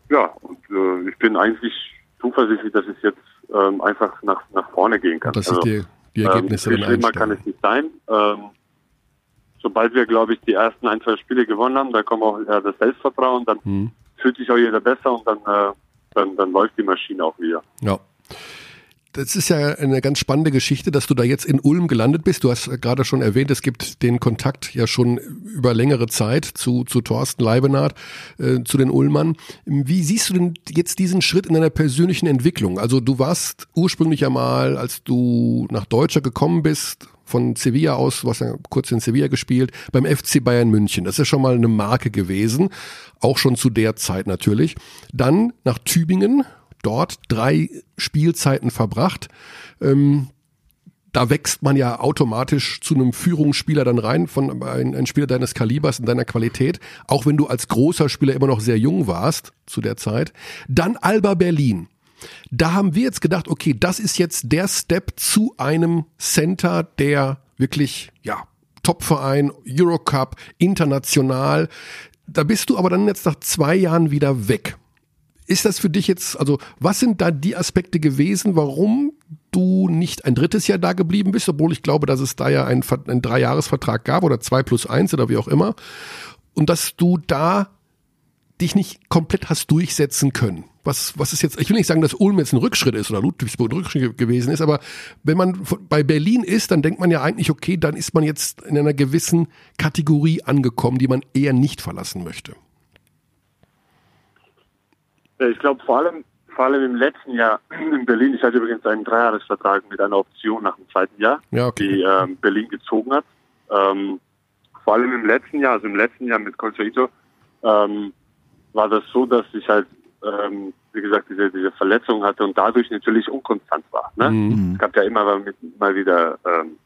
ja, und äh, ich bin eigentlich zuversichtlich, dass es jetzt ähm, einfach nach, nach vorne gehen kann.
Und dass sich die, die Ergebnisse
ähm, schlimmer kann es nicht sein. Sobald wir, glaube ich, die ersten ein, zwei Spiele gewonnen haben, da kommt auch ja, das Selbstvertrauen, dann
Mhm.
Fühlt sich auch jeder besser und dann, äh, dann, dann läuft die Maschine auch wieder.
Ja. Das ist ja eine ganz spannende Geschichte, dass du da jetzt in Ulm gelandet bist. Du hast gerade schon erwähnt, es gibt den Kontakt ja schon über längere Zeit zu, zu Thorsten Leibenhardt, äh, zu den Ulmern. Wie siehst du denn jetzt diesen Schritt in deiner persönlichen Entwicklung? Also du warst ursprünglich ja mal, als du nach Deutscher gekommen bist, von Sevilla aus, hast ja kurz in Sevilla gespielt, beim FC Bayern München. Das ist schon mal eine Marke gewesen, auch schon zu der Zeit natürlich. Dann nach Tübingen, dort drei Spielzeiten verbracht. Ähm, da wächst man ja automatisch zu einem Führungsspieler dann rein, von ein, ein Spieler deines Kalibers und deiner Qualität, auch wenn du als großer Spieler immer noch sehr jung warst zu der Zeit. Dann Alba Berlin. Da haben wir jetzt gedacht, okay, das ist jetzt der Step zu einem Center, der wirklich, ja, Topverein, Eurocup, international. Da bist du aber dann jetzt nach zwei Jahren wieder weg. Ist das für dich jetzt, also was sind da die Aspekte gewesen, warum du nicht ein drittes Jahr da geblieben bist, obwohl ich glaube, dass es da ja einen, einen Dreijahresvertrag gab oder zwei plus eins oder wie auch immer und dass du da dich nicht komplett hast durchsetzen können. Was, was ist jetzt, ich will nicht sagen, dass Ulm jetzt ein Rückschritt ist oder Ludwigsburg ein Rückschritt gewesen ist, aber wenn man bei Berlin ist, dann denkt man ja eigentlich, okay, dann ist man jetzt in einer gewissen Kategorie angekommen, die man eher nicht verlassen möchte.
Äh, Ich glaube vor allem, vor allem im letzten Jahr [CLEARS THROAT] in Berlin, ich hatte übrigens einen Dreijahresvertrag mit einer Option nach dem zweiten Jahr,
Ja, okay.
die ähm, Berlin gezogen hat. Ähm, vor allem im letzten Jahr, also im letzten Jahr mit Colchoito, ähm, war das so, dass ich halt, ähm, wie gesagt, diese, diese Verletzung hatte und dadurch natürlich unkonstant war. Ne?
Mhm.
Es gab ja immer mal, wieder ähm,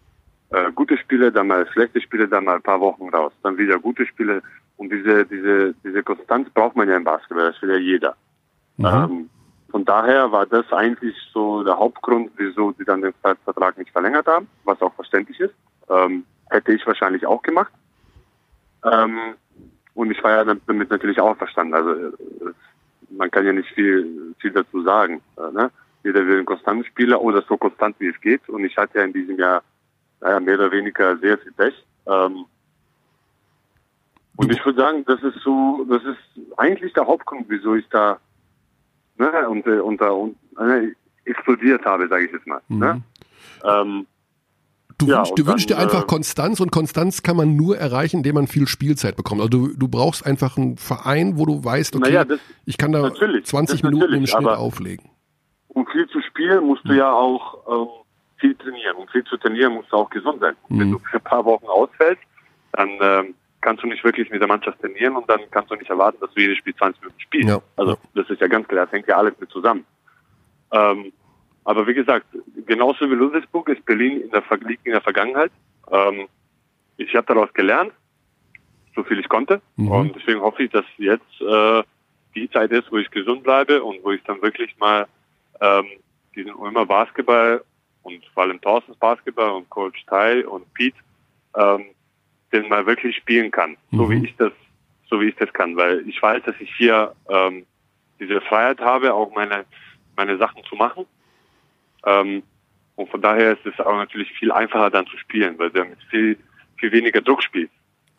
äh, gute Spiele, dann mal schlechte Spiele, dann mal ein paar Wochen raus, dann wieder gute Spiele. Und diese, diese, diese Konstanz braucht man ja im Basketball, das will ja jeder. Ähm, von daher war das eigentlich so der Hauptgrund, wieso sie dann den Vertrag nicht verlängert haben, was auch verständlich ist. Ähm, hätte ich wahrscheinlich auch gemacht. Ähm, und ich war ja damit natürlich auch verstanden. Also äh, man kann ja nicht viel, viel dazu sagen. Äh, ne? Jeder will einen konstanten Spieler oder so konstant wie es geht. Und ich hatte ja in diesem Jahr naja, mehr oder weniger sehr viel Pech. Ähm, und ich würde sagen, das ist so, das ist eigentlich der Hauptgrund, wieso ich da ne, äh, da und äh, explodiert habe, sage ich jetzt mal. Ne? Ähm,
Du,
Ja,
du wünschst dir einfach
äh,
Konstanz und Konstanz kann man nur erreichen, indem man viel Spielzeit bekommt. Also du, du brauchst einfach einen Verein, wo du weißt, okay,
Naja, das-
ich kann da
natürlich,
20
das
Minuten im Schnitt auflegen.
um viel zu spielen, musst du ja auch ähm, viel trainieren. Um viel zu trainieren, musst du auch gesund sein. Wenn du für ein paar Wochen ausfällst, dann ähm, kannst du nicht wirklich mit der Mannschaft trainieren und dann kannst du nicht erwarten, dass du jedes Spiel 20 Minuten spielst.
Ja.
Also das ist ja ganz klar, das hängt ja alles mit zusammen. Ähm, aber wie gesagt, genauso wie Ludwigsburg ist Berlin in der, Ver- liegt in der Vergangenheit. Ähm, ich habe daraus gelernt, so viel ich konnte. Und deswegen hoffe ich, dass jetzt äh, die Zeit ist, wo ich gesund bleibe und wo ich dann wirklich mal ähm, diesen Ulmer Basketball und vor allem Thorstens Basketball und Coach Tai und Pete ähm, den mal wirklich spielen kann, so wie ich das, so wie ich das kann, weil ich weiß, dass ich hier ähm, diese Freiheit habe, auch meine meine Sachen zu machen. Ähm, und von daher ist es auch natürlich viel einfacher dann zu spielen, weil du mit viel viel weniger Druck spielst.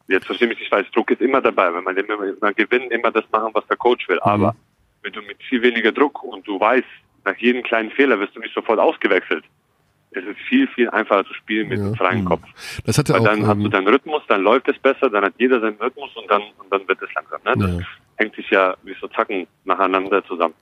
Jetzt verstehe mich nicht falsch, Druck ist immer dabei, wenn man, immer, man gewinnt, immer das machen, was der Coach will. Aber wenn du mit viel weniger Druck und du weißt, nach jedem kleinen Fehler wirst du nicht sofort ausgewechselt. Es ist viel, viel einfacher zu spielen mit einem freien Kopf.
Das hatte
Weil
auch,
dann hast du
ähm,
deinen Rhythmus, dann läuft es besser, dann hat jeder seinen Rhythmus und dann, und dann wird es langsam. Ne? Das
Ja.
hängt sich ja wie so Zacken nacheinander zusammen.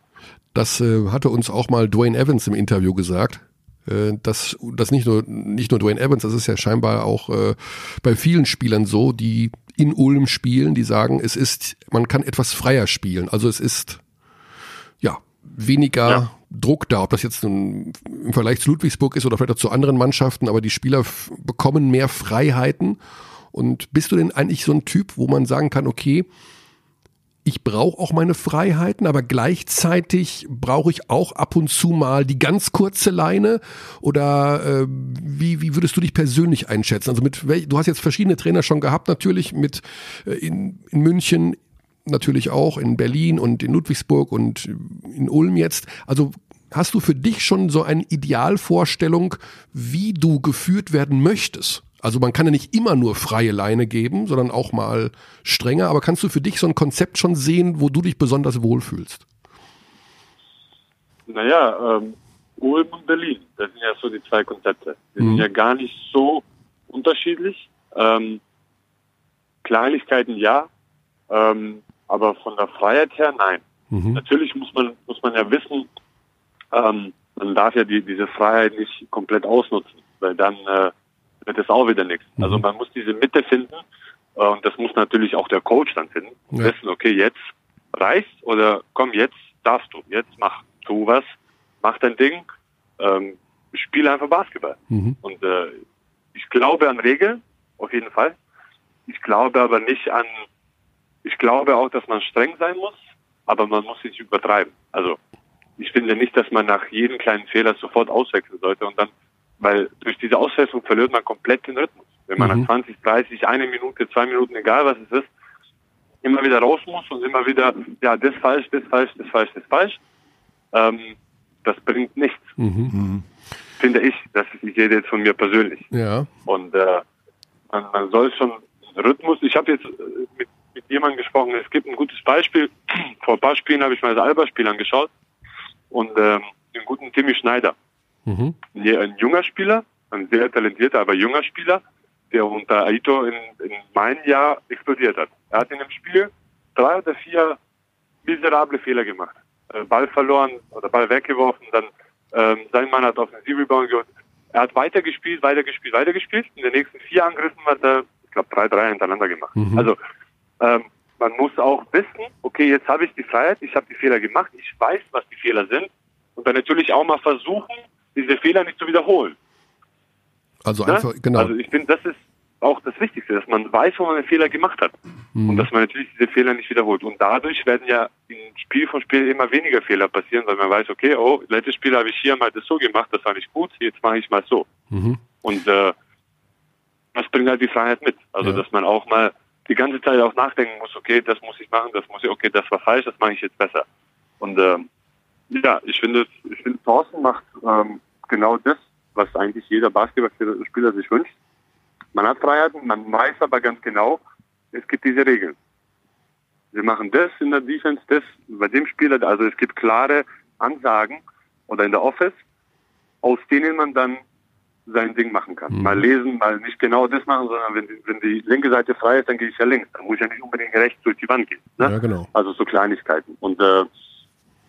Das äh, hatte uns auch mal Dwayne Evans im Interview gesagt. Äh, dass das nicht nur nicht nur Dwayne Evans, das ist ja scheinbar auch äh, bei vielen Spielern so, die in Ulm spielen, die sagen, es ist, man kann etwas freier spielen. Also es ist ja weniger
Ja.
Druck da, ob das jetzt im Vergleich zu Ludwigsburg ist oder vielleicht auch zu anderen Mannschaften, aber die Spieler bekommen mehr Freiheiten. Und bist du denn eigentlich so ein Typ, wo man sagen kann, okay, ich brauche auch meine Freiheiten, aber gleichzeitig brauche ich auch ab und zu mal die ganz kurze Leine? Oder äh, wie, wie würdest du dich persönlich einschätzen? Also mit welch, du hast jetzt verschiedene Trainer schon gehabt, natürlich mit äh, in, in München, natürlich auch in Berlin und in Ludwigsburg und in Ulm jetzt. Also hast du für dich schon so eine Idealvorstellung, wie du geführt werden möchtest? Also man kann ja nicht immer nur freie Leine geben, sondern auch mal strenger. Aber kannst du für dich so ein Konzept schon sehen, wo du dich besonders wohlfühlst?
Naja, ähm, Ulm und Berlin, das sind ja so die zwei Konzepte. Die
Mhm.
sind ja gar nicht so unterschiedlich. Ähm, Kleinigkeiten ja, ähm, aber von der Freiheit her nein.
Mhm.
Natürlich muss man muss man ja wissen, ähm, man darf ja die, diese Freiheit nicht komplett ausnutzen, weil dann äh, wird es auch wieder nichts. Also man muss diese Mitte finden äh, und das muss natürlich auch der Coach dann finden.
Ja.
Wissen, okay, jetzt reicht oder komm, jetzt darfst du, jetzt mach tu was, mach dein Ding, ähm, spiel einfach Basketball.
Mhm.
Und äh, ich glaube an Regeln, auf jeden Fall. Ich glaube aber nicht an, ich glaube auch, dass man streng sein muss, aber man muss nicht übertreiben. Also ich finde nicht, dass man nach jedem kleinen Fehler sofort auswechseln sollte und dann, weil durch diese Auswechslung verliert man komplett den Rhythmus. Wenn man
Mhm.
nach 20, 30, eine Minute, zwei Minuten, egal was es ist, immer wieder raus muss und immer wieder, ja, das falsch, das falsch, das falsch, das falsch, ähm, das bringt nichts,
Mhm.
finde ich. Das ist, ich rede jetzt von mir persönlich.
Ja.
Und äh, man, man soll schon einen Rhythmus. Ich habe jetzt äh, mit, mit jemandem gesprochen. Es gibt ein gutes Beispiel. [CLEARS THROAT] Vor ein paar Spielen habe ich mal das Alba-Spiel angeschaut und ähm, den guten Timmy Schneider,
Mhm.
ein, junger Spieler, ein sehr talentierter, aber junger Spieler, der unter Aito in, in meinem Jahr explodiert hat. Er hat in dem Spiel drei oder vier miserable Fehler gemacht. Äh, Ball verloren oder Ball weggeworfen, dann ähm, sein Mann hat offensiv Rebound geholt. Er hat weitergespielt, weitergespielt, weitergespielt. In den nächsten vier Angriffen hat er, ich glaube, drei, drei hintereinander gemacht.
Mhm.
Also ähm, man muss auch wissen, okay, jetzt habe ich die Freiheit, ich habe die Fehler gemacht, ich weiß, was die Fehler sind und dann natürlich auch mal versuchen, diese Fehler nicht zu wiederholen.
Also
Ne?
einfach, genau.
Also ich finde, das ist auch das Wichtigste, dass man weiß, wo man einen Fehler gemacht hat
Mhm.
und dass man natürlich diese Fehler nicht wiederholt. Und dadurch werden ja in Spiel von Spiel immer weniger Fehler passieren, weil man weiß, okay, oh, letztes Spiel habe ich hier mal das so gemacht, das war nicht gut, jetzt mache ich mal so.
Mhm.
Und äh, das bringt halt die Freiheit mit. Also
Ja.
dass man auch mal die ganze Zeit auch nachdenken muss, okay, das muss ich machen, das muss ich, okay, das war falsch, das mache ich jetzt besser. Und ähm, ja, ich finde, ich finde, Thorsten macht ähm, genau das, was eigentlich jeder Basketballspieler sich wünscht. Man hat Freiheiten, man weiß aber ganz genau, es gibt diese Regeln. Wir machen das in der Defense, das bei dem Spieler, also es gibt klare Ansagen oder in der Office, aus denen man dann sein Ding machen kann. Mal lesen, mal nicht genau das machen, sondern wenn, die- wenn die linke Seite frei ist, dann gehe ich ja links. Dann muss ich ja nicht unbedingt rechts durch die Wand gehen. Ne?
Ja, genau.
Also so Kleinigkeiten. Und äh,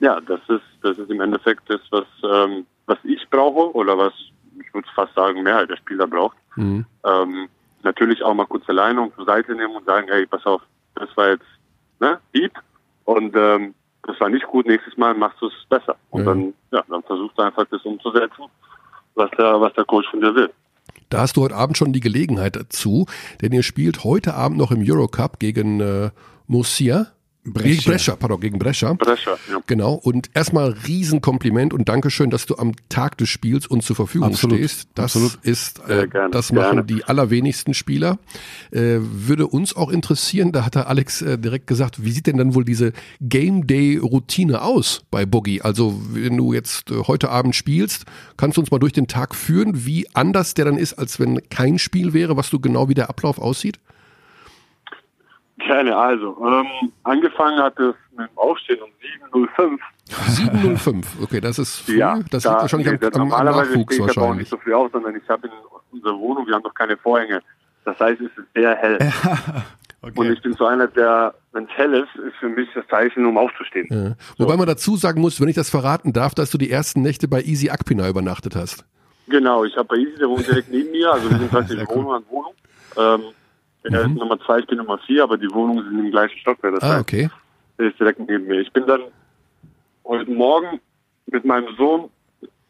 ja, das ist das ist im Endeffekt das, was ähm, was ich brauche oder was ich würde fast sagen Mehrheit der Spieler braucht.
Mhm.
Ähm, natürlich auch mal kurz alleine und zur Seite nehmen und sagen, hey, pass auf, das war jetzt ne, Dieb und ähm, das war nicht gut, nächstes Mal machst du es besser. Und
Ja.
dann, ja, dann versuchst du einfach das umzusetzen, was der, was der Coach von dir will.
Da hast du heute Abend schon die Gelegenheit dazu, denn ihr spielt heute Abend noch im Eurocup gegen äh, Murcia. Gegen Brescia, pardon, gegen Brescia.
Brescia, ja.
Genau. Und erstmal Riesenkompliment und Dankeschön, dass du am Tag des Spiels uns zur Verfügung
Absolut.
stehst. Das
Absolut.
ist, äh, das machen
gerne.
die allerwenigsten Spieler. Äh, würde uns auch interessieren, da hat der Alex äh, direkt gesagt, wie sieht denn dann wohl diese Game Day Routine aus bei Boogie? Also, wenn du jetzt äh, heute Abend spielst, kannst du uns mal durch den Tag führen, wie anders der dann ist, als wenn kein Spiel wäre, was du genau wie der Ablauf aussieht?
Gerne, also, ähm, angefangen hat es mit dem Aufstehen um 7.05
705, [LAUGHS] okay, das ist früh.
Ja,
das
da-
liegt wahrscheinlich
nee,
am, am,
normalerweise
Nachwuchs
stehe ich aber auch nicht so früh auf, sondern ich habe in unserer Wohnung, wir haben noch keine Vorhänge. Das heißt, es ist sehr hell. [LAUGHS] Und
Okay.
ich bin so einer, der, wenn es hell ist, ist für mich das Zeichen, um aufzustehen.
Ja. Wobei man dazu sagen muss, wenn ich das verraten darf, dass du die ersten Nächte bei Easy Akpina übernachtet hast.
Genau, ich habe bei Easy, der wohnt direkt neben mir, also wir sind [LAUGHS] praktisch Wohnung an Wohnung. Ähm, er ist Nummer zwei, ich bin Nummer vier, aber die Wohnungen sind im gleichen Stockwerk. Das
Ah,
heißt,
okay.
der ist direkt neben mir. Ich bin dann heute Morgen mit meinem Sohn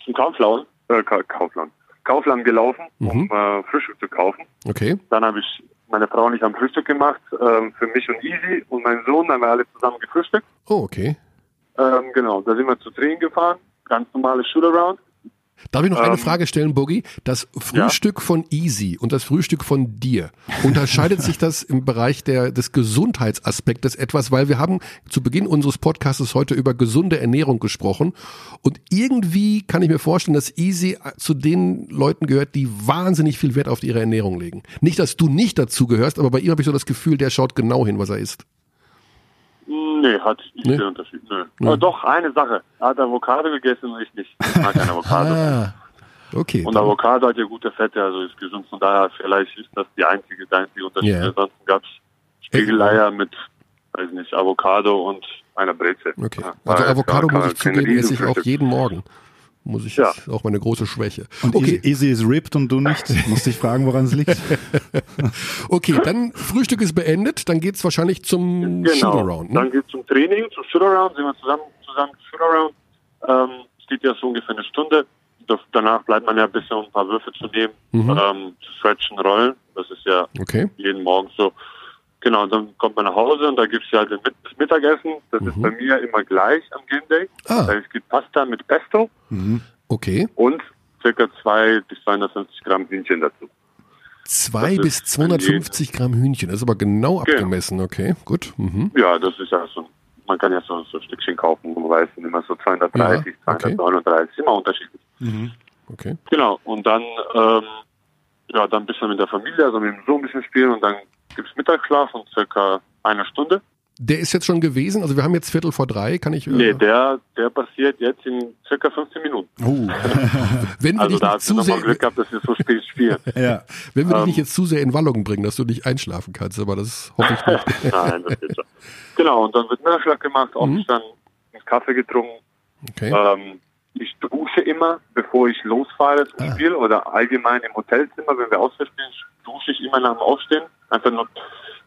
zum Kaufladen, äh, Ka- Kaufland, Kaufland gelaufen, um äh, Frühstück zu kaufen.
Okay.
Dann habe ich meine Frau und ich haben Frühstück gemacht ähm, für mich und Easy und meinen Sohn, dann haben wir alle zusammen gefrühstückt.
Oh, okay.
Ähm, genau, da sind wir zu Tränen gefahren, ganz normales Shootaround.
Darf ich noch eine
Ähm,
Frage stellen, Boogie? Das Frühstück von Easy und das Frühstück von dir, unterscheidet [LAUGHS] sich das im Bereich der, des Gesundheitsaspektes etwas? Weil wir haben zu Beginn unseres Podcasts heute über gesunde Ernährung gesprochen und irgendwie kann ich mir vorstellen, dass Easy zu den Leuten gehört, die wahnsinnig viel Wert auf ihre Ernährung legen. Nicht, dass du nicht dazu gehörst, aber bei ihm habe ich so das Gefühl, der schaut genau hin, was er isst.
Nee, hat nicht
Nee?
viel Unterschied. Nö. Aber doch, eine Sache. Er hat Avocado gegessen und ich nicht. Ich mag kein [LAUGHS] Avocado.
Ah, okay.
Und
dann-
Avocado hat ja gute Fette, also ist gesund. Von daher, vielleicht ist das die einzige, der einzige Unterschied.
Ja.
Ansonsten gab's Spiegeleier mit, weiß nicht, Avocado und einer Breze.
Okay.
Ja,
Also Avocado muss ich ich auch jeden Morgen. Muss ich,
Ja.
ist auch meine große Schwäche.
Und
Okay,
Easy ist ripped und du nicht. Musst dich fragen, woran es liegt. [LAUGHS]
okay, dann Frühstück ist beendet, dann geht's wahrscheinlich zum
Genau.
Shootaround. Ne?
Dann geht's zum Training, zum Shootaround, sind wir zusammen, zusammen Shootaround. Ähm, es geht ja so ungefähr eine Stunde. Das, danach bleibt man ja ein bisschen, um ein paar Würfe zu nehmen,
Mhm.
ähm, zu stretchen, rollen. Das ist ja
Okay.
jeden Morgen so. Genau, dann kommt man nach Hause und da gibt's ja den Mit das Mittagessen. Das ist bei mir immer gleich am Game Day.
Mhm. Ah.
Es gibt Pasta mit Pesto
Okay.
und circa zwei bis 250 Gramm Hühnchen dazu.
Zwei
Das
bis
ist
250 Gramm Hühnchen. Das ist aber genau
Genau.
abgemessen. Okay, gut. Mhm.
Ja, das ist ja so, man kann ja so, so ein Stückchen kaufen, wo man weiß, immer so 230,
Ja, okay.
239, immer unterschiedlich.
Okay.
Genau, und dann, ähm, ja, dann ein bisschen mit der Familie, also mit dem Sohn ein bisschen spielen und dann gibt's Mittagsschlaf von circa einer Stunde.
Der ist jetzt schon gewesen. Also wir haben jetzt Viertel vor drei. Kann ich. äh,
Nee, der, der passiert jetzt in circa 15 Minuten.
Oh, [LAUGHS]
wenn wir
Also
dich
da hast du nochmal Glück gehabt, dass wir so spät spielen. [LAUGHS]
ja.
wenn wir dich
ähm,
nicht jetzt zu sehr in Wallung bringen, dass du nicht einschlafen kannst. Aber das hoffe ich nicht. [LAUGHS]
Nein, das geht schon. Genau, und dann wird Mittagsschlaf gemacht, aufgestanden, einen Kaffee getrunken.
Okay.
Ähm, ich dusche immer, bevor ich losfahre zum
Ah.
Spiel oder allgemein im Hotelzimmer, wenn wir auswärts spielen, dusche ich immer nach dem Aufstehen. Einfach nur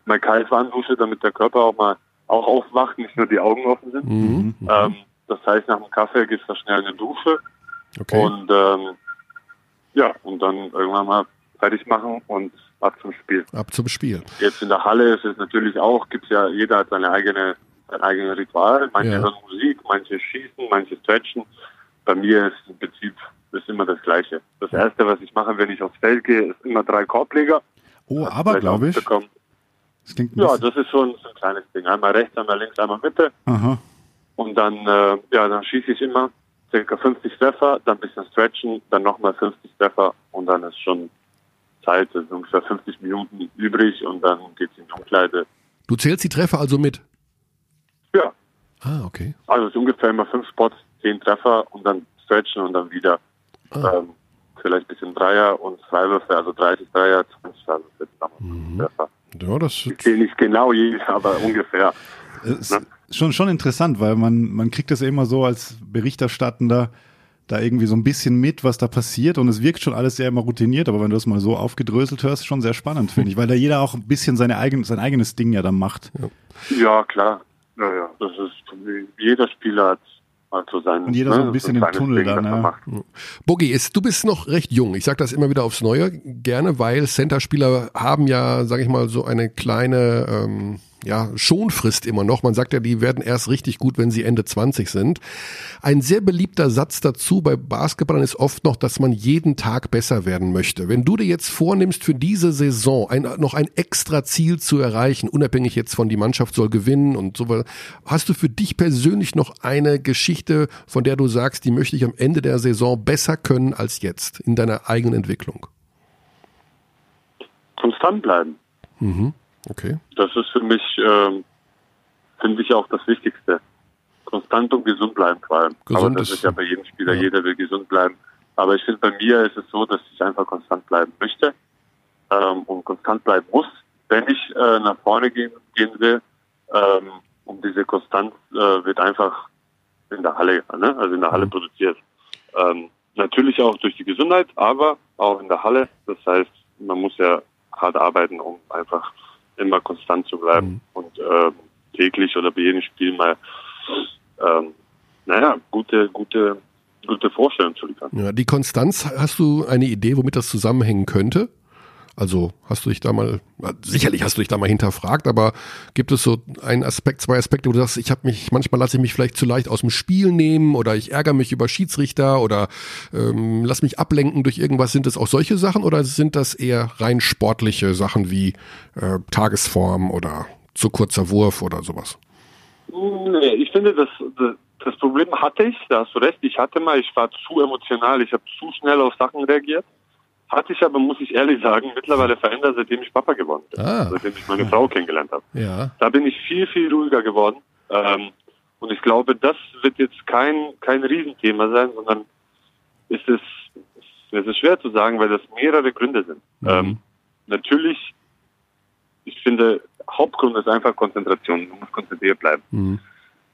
mal kalt warm dusche, damit der Körper auch mal auch aufwacht, nicht nur die Augen offen sind.
Mhm.
Ähm, das heißt, nach dem Kaffee geht es schnell in die Dusche
Okay.
und ähm, ja, und dann irgendwann mal fertig machen und ab zum Spiel.
Ab zum Spiel.
Jetzt in der Halle ist es natürlich auch, gibt's ja, jeder hat seine eigene, sein eigenes Ritual. Manche
Ja.
hören Musik, manche schießen, manche stretchen. Bei mir ist im Prinzip ist immer das Gleiche. Das erste, was ich mache, wenn ich aufs Feld gehe, ist immer drei Korbleger.
Oh, aber
Vielleicht
glaube ich. Das klingt
Ja, das ist so ein, so ein kleines Ding. Einmal rechts, einmal links, einmal Mitte.
Aha.
Und dann, äh, ja, dann schieße ich immer circa 50 Treffer, dann ein bisschen stretchen, dann nochmal 50 Treffer und dann ist schon Zeit, es sind ungefähr 50 Minuten übrig und dann geht's in die Umkleide.
Du zählst die Treffer also mit.
Ja,
Ah, okay.
Also es ist ungefähr immer fünf Spots, zehn Treffer und dann stretchen und dann wieder
Ah.
ähm, vielleicht ein bisschen Dreier und Freiwürfe, also 30 Dreier, 20 Freiwürfe.
Mhm.
Besser.
Ja, das
Ich sehe nicht genau je, aber ungefähr.
Ist schon, schon interessant, weil man, man kriegt das ja immer so als Berichterstattender da irgendwie so ein bisschen mit, was da passiert und es wirkt schon alles sehr immer routiniert, aber wenn du das mal so aufgedröselt hörst, schon sehr spannend, finde ich, weil da jeder auch ein bisschen seine eigen, sein eigenes Ding ja dann macht.
Ja, klar. Ja, ja. Das ist, jeder Spieler hat, hat so sein.
Und jeder so ein
ne,
bisschen im
kleines
Tunnel
Ding,
dann, ja.
macht.
Boogie, ist, du bist noch recht jung. Ich sage das immer wieder aufs Neue gerne, weil Center-Spieler haben ja, sage ich mal, so eine kleine ähm, ja, Schonfrist immer noch. Man sagt ja, die werden erst richtig gut, wenn sie Ende 20 sind. Ein sehr beliebter Satz dazu bei Basketballern ist oft noch, dass man jeden Tag besser werden möchte. Wenn du dir jetzt vornimmst, für diese Saison ein, noch ein extra Ziel zu erreichen, unabhängig jetzt von die Mannschaft soll gewinnen und so weiter, hast du für dich persönlich noch eine Geschichte, von der du sagst, die möchte ich am Ende der Saison besser können als jetzt in deiner eigenen Entwicklung?
Konstant bleiben.
Okay.
Das ist für mich, ähm, finde ich auch das Wichtigste. Konstant und gesund bleiben vor allem.
Gesund
Aber das ist- ja bei jedem Spieler,
ja.
jeder will gesund bleiben. Aber ich finde, bei mir ist es so, dass ich einfach konstant bleiben möchte ähm, und konstant bleiben muss, wenn ich äh, nach vorne gehen, gehen will. Ähm, und diese Konstanz äh, wird einfach in der Halle, ne? also in der Halle produziert. Ähm, natürlich auch durch die Gesundheit, aber auch in der Halle. Das heißt, man muss ja hart arbeiten, um einfach immer konstant zu bleiben und ähm, täglich oder bei jedem Spiel mal ähm, naja, gute, gute, gute Vorstellungen zu liefern.
Ja, die Konstanz, hast du eine Idee, womit das zusammenhängen könnte? Also hast du dich da mal, sicherlich hast du dich da mal hinterfragt, aber gibt es so einen Aspekt, zwei Aspekte, wo du sagst, ich habe mich, manchmal lasse ich mich vielleicht zu leicht aus dem Spiel nehmen oder ich ärgere mich über Schiedsrichter oder ähm, lass mich ablenken durch irgendwas. Sind es auch solche Sachen oder sind das eher rein sportliche Sachen wie äh, Tagesform oder zu kurzer Wurf oder sowas?
Nee, ich finde, das, das, das Problem hatte ich, da hast du recht, ich hatte mal, ich war zu emotional, ich habe zu schnell auf Sachen reagiert. Hatte ich aber, muss ich ehrlich sagen, mittlerweile verändert, seitdem ich Papa geworden bin,
Ah.
seitdem ich meine Frau kennengelernt habe.
Ja.
Da bin ich viel, viel ruhiger geworden. Ähm, und ich glaube, das wird jetzt kein, kein Riesenthema sein, sondern ist es, es ist schwer zu sagen, weil das mehrere Gründe sind. Ähm, natürlich, ich finde, Hauptgrund ist einfach Konzentration. Du musst konzentriert bleiben
Mhm.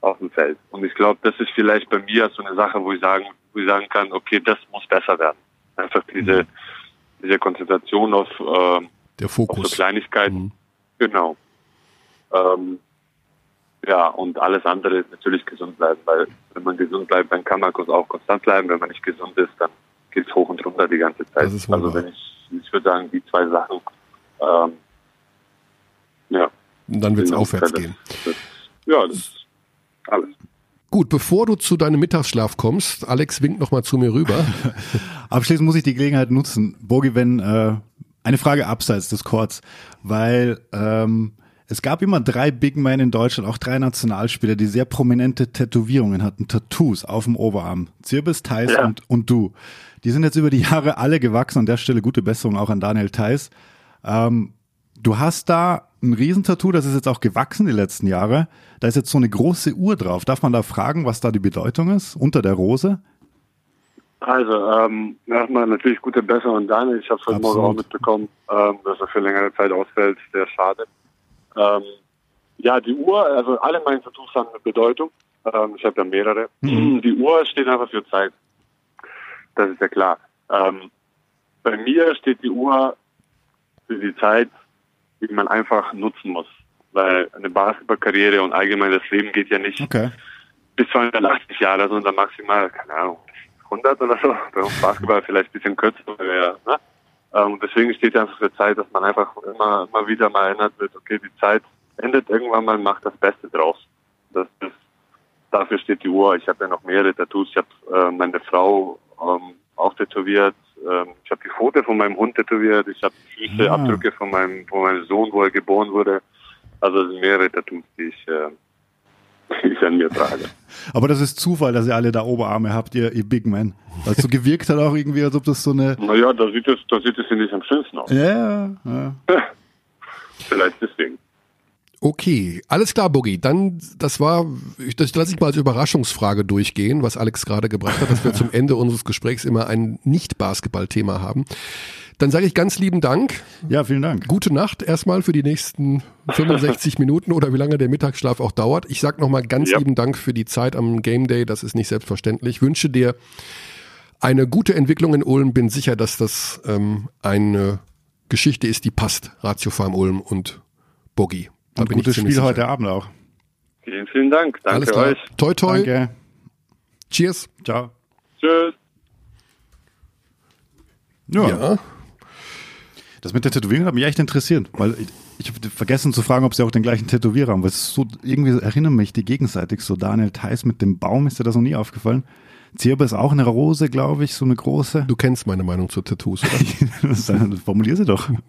auf dem Feld. Und ich glaube, das ist vielleicht bei mir so eine Sache, wo ich sagen, wo ich sagen kann, okay, das muss besser werden. Einfach diese, diese Konzentration auf, ähm,
Der
auf so
Fokus.
Kleinigkeiten.
Mhm.
Genau. Ähm, ja, und alles andere ist natürlich gesund bleiben, weil wenn man gesund bleibt, dann kann man auch konstant bleiben. Wenn man nicht gesund ist, dann geht es hoch und runter die ganze Zeit. Also wenn ich, ich würde sagen, die zwei Sachen, ähm, ja.
Und dann wird es
sind
aufwärts
das-
gehen.
Das, ja, das ist alles.
Gut, bevor du zu deinem Mittagsschlaf kommst, Alex winkt noch mal zu mir rüber. [LAUGHS]
Abschließend muss ich die Gelegenheit nutzen, Bogi, wenn äh, eine Frage abseits des Courts, weil ähm, es gab immer drei Big Men in Deutschland, auch drei Nationalspieler, die sehr prominente Tätowierungen hatten, Tattoos auf dem Oberarm. Zirbis, Theis
Ja.
und, und du. Die sind jetzt über die Jahre alle gewachsen. An der Stelle gute Besserung auch an Daniel Theis. Ähm, du hast da ein Riesentattoo, das ist jetzt auch gewachsen die letzten Jahre. Da ist jetzt so eine große Uhr drauf. Darf man da fragen, was da die Bedeutung ist? Unter der Rose?
Also, ähm, erstmal natürlich gute Besserung Daniel. Ich habe es heute Morgen auch mitbekommen, ähm, dass er für längere Zeit ausfällt. Sehr schade. Ähm, ja, die Uhr, also alle meine Tattoos haben eine Bedeutung. Ähm, ich habe ja mehrere. Die Uhr steht einfach für Zeit. Das ist ja klar. Ähm, bei mir steht die Uhr für die Zeit, die man einfach nutzen muss. Weil eine Basketballkarriere und allgemein das Leben geht ja nicht
Okay.
bis 280 Jahre, sondern maximal, keine Ahnung, 100 oder so. Bei uns Basketball vielleicht ein bisschen kürzer. ja, Ne? Ähm, deswegen steht einfach für Zeit, dass man einfach immer, immer wieder mal erinnert wird, okay, die Zeit endet irgendwann mal, macht das Beste draus. Das ist, dafür steht die Uhr. Ich habe ja noch mehrere Tattoos. Ich habe äh, meine Frau ähm, auch tätowiert. Ähm, ich habe die Pfote von meinem Hund tätowiert. Ich habe Füße,
Ah.
Abdrücke von meinem, von meinem Sohn, wo er geboren wurde. Also es sind mehrere Tattoos, die ich, äh, die ich an mir trage. [LAUGHS]
Aber das ist Zufall, dass ihr alle da Oberarme habt, ihr, ihr Big Man. So gewirkt hat auch irgendwie, als ob das so eine.
Naja, da sieht es, da sieht es ich am schönsten aus.
Ja, ja. [LAUGHS]
Vielleicht deswegen.
Okay, alles klar, Boogie. Dann, das war, ich- das lasse ich mal als Überraschungsfrage durchgehen, was Alex gerade gebracht hat, dass wir zum Ende unseres Gesprächs immer ein Nicht-Basketball-Thema haben. Dann sage ich ganz lieben Dank.
Ja, vielen Dank.
Gute Nacht erstmal für die nächsten 65 [LAUGHS] Minuten oder wie lange der Mittagsschlaf auch dauert. Ich sag nochmal ganz
Ja.
lieben Dank für die Zeit am Game Day. Das ist nicht selbstverständlich. Wünsche dir eine gute Entwicklung in Ulm. Bin sicher, dass das ähm, eine Geschichte ist, die passt. Ratio Farm Ulm und Boogie.
Und
ich
gutes Spiel
sicher.
heute Abend auch.
Vielen, vielen Dank. Danke
Alles klar.
euch.
Toi, toi.
Danke.
Cheers.
Ciao.
Tschüss.
Ja.
Ja.
Das mit der Tätowierung hat mich echt interessiert, weil ich, ich habe vergessen zu fragen, ob sie auch den gleichen Tätowierer haben, weil es so irgendwie erinnern mich die gegenseitig so Daniel Theiss mit dem Baum, ist dir das noch nie aufgefallen? Zierbe ist auch eine Rose, glaube ich, so eine große.
Du kennst meine Meinung zu Tattoos, oder? [LAUGHS]
Formulier sie doch. [LAUGHS]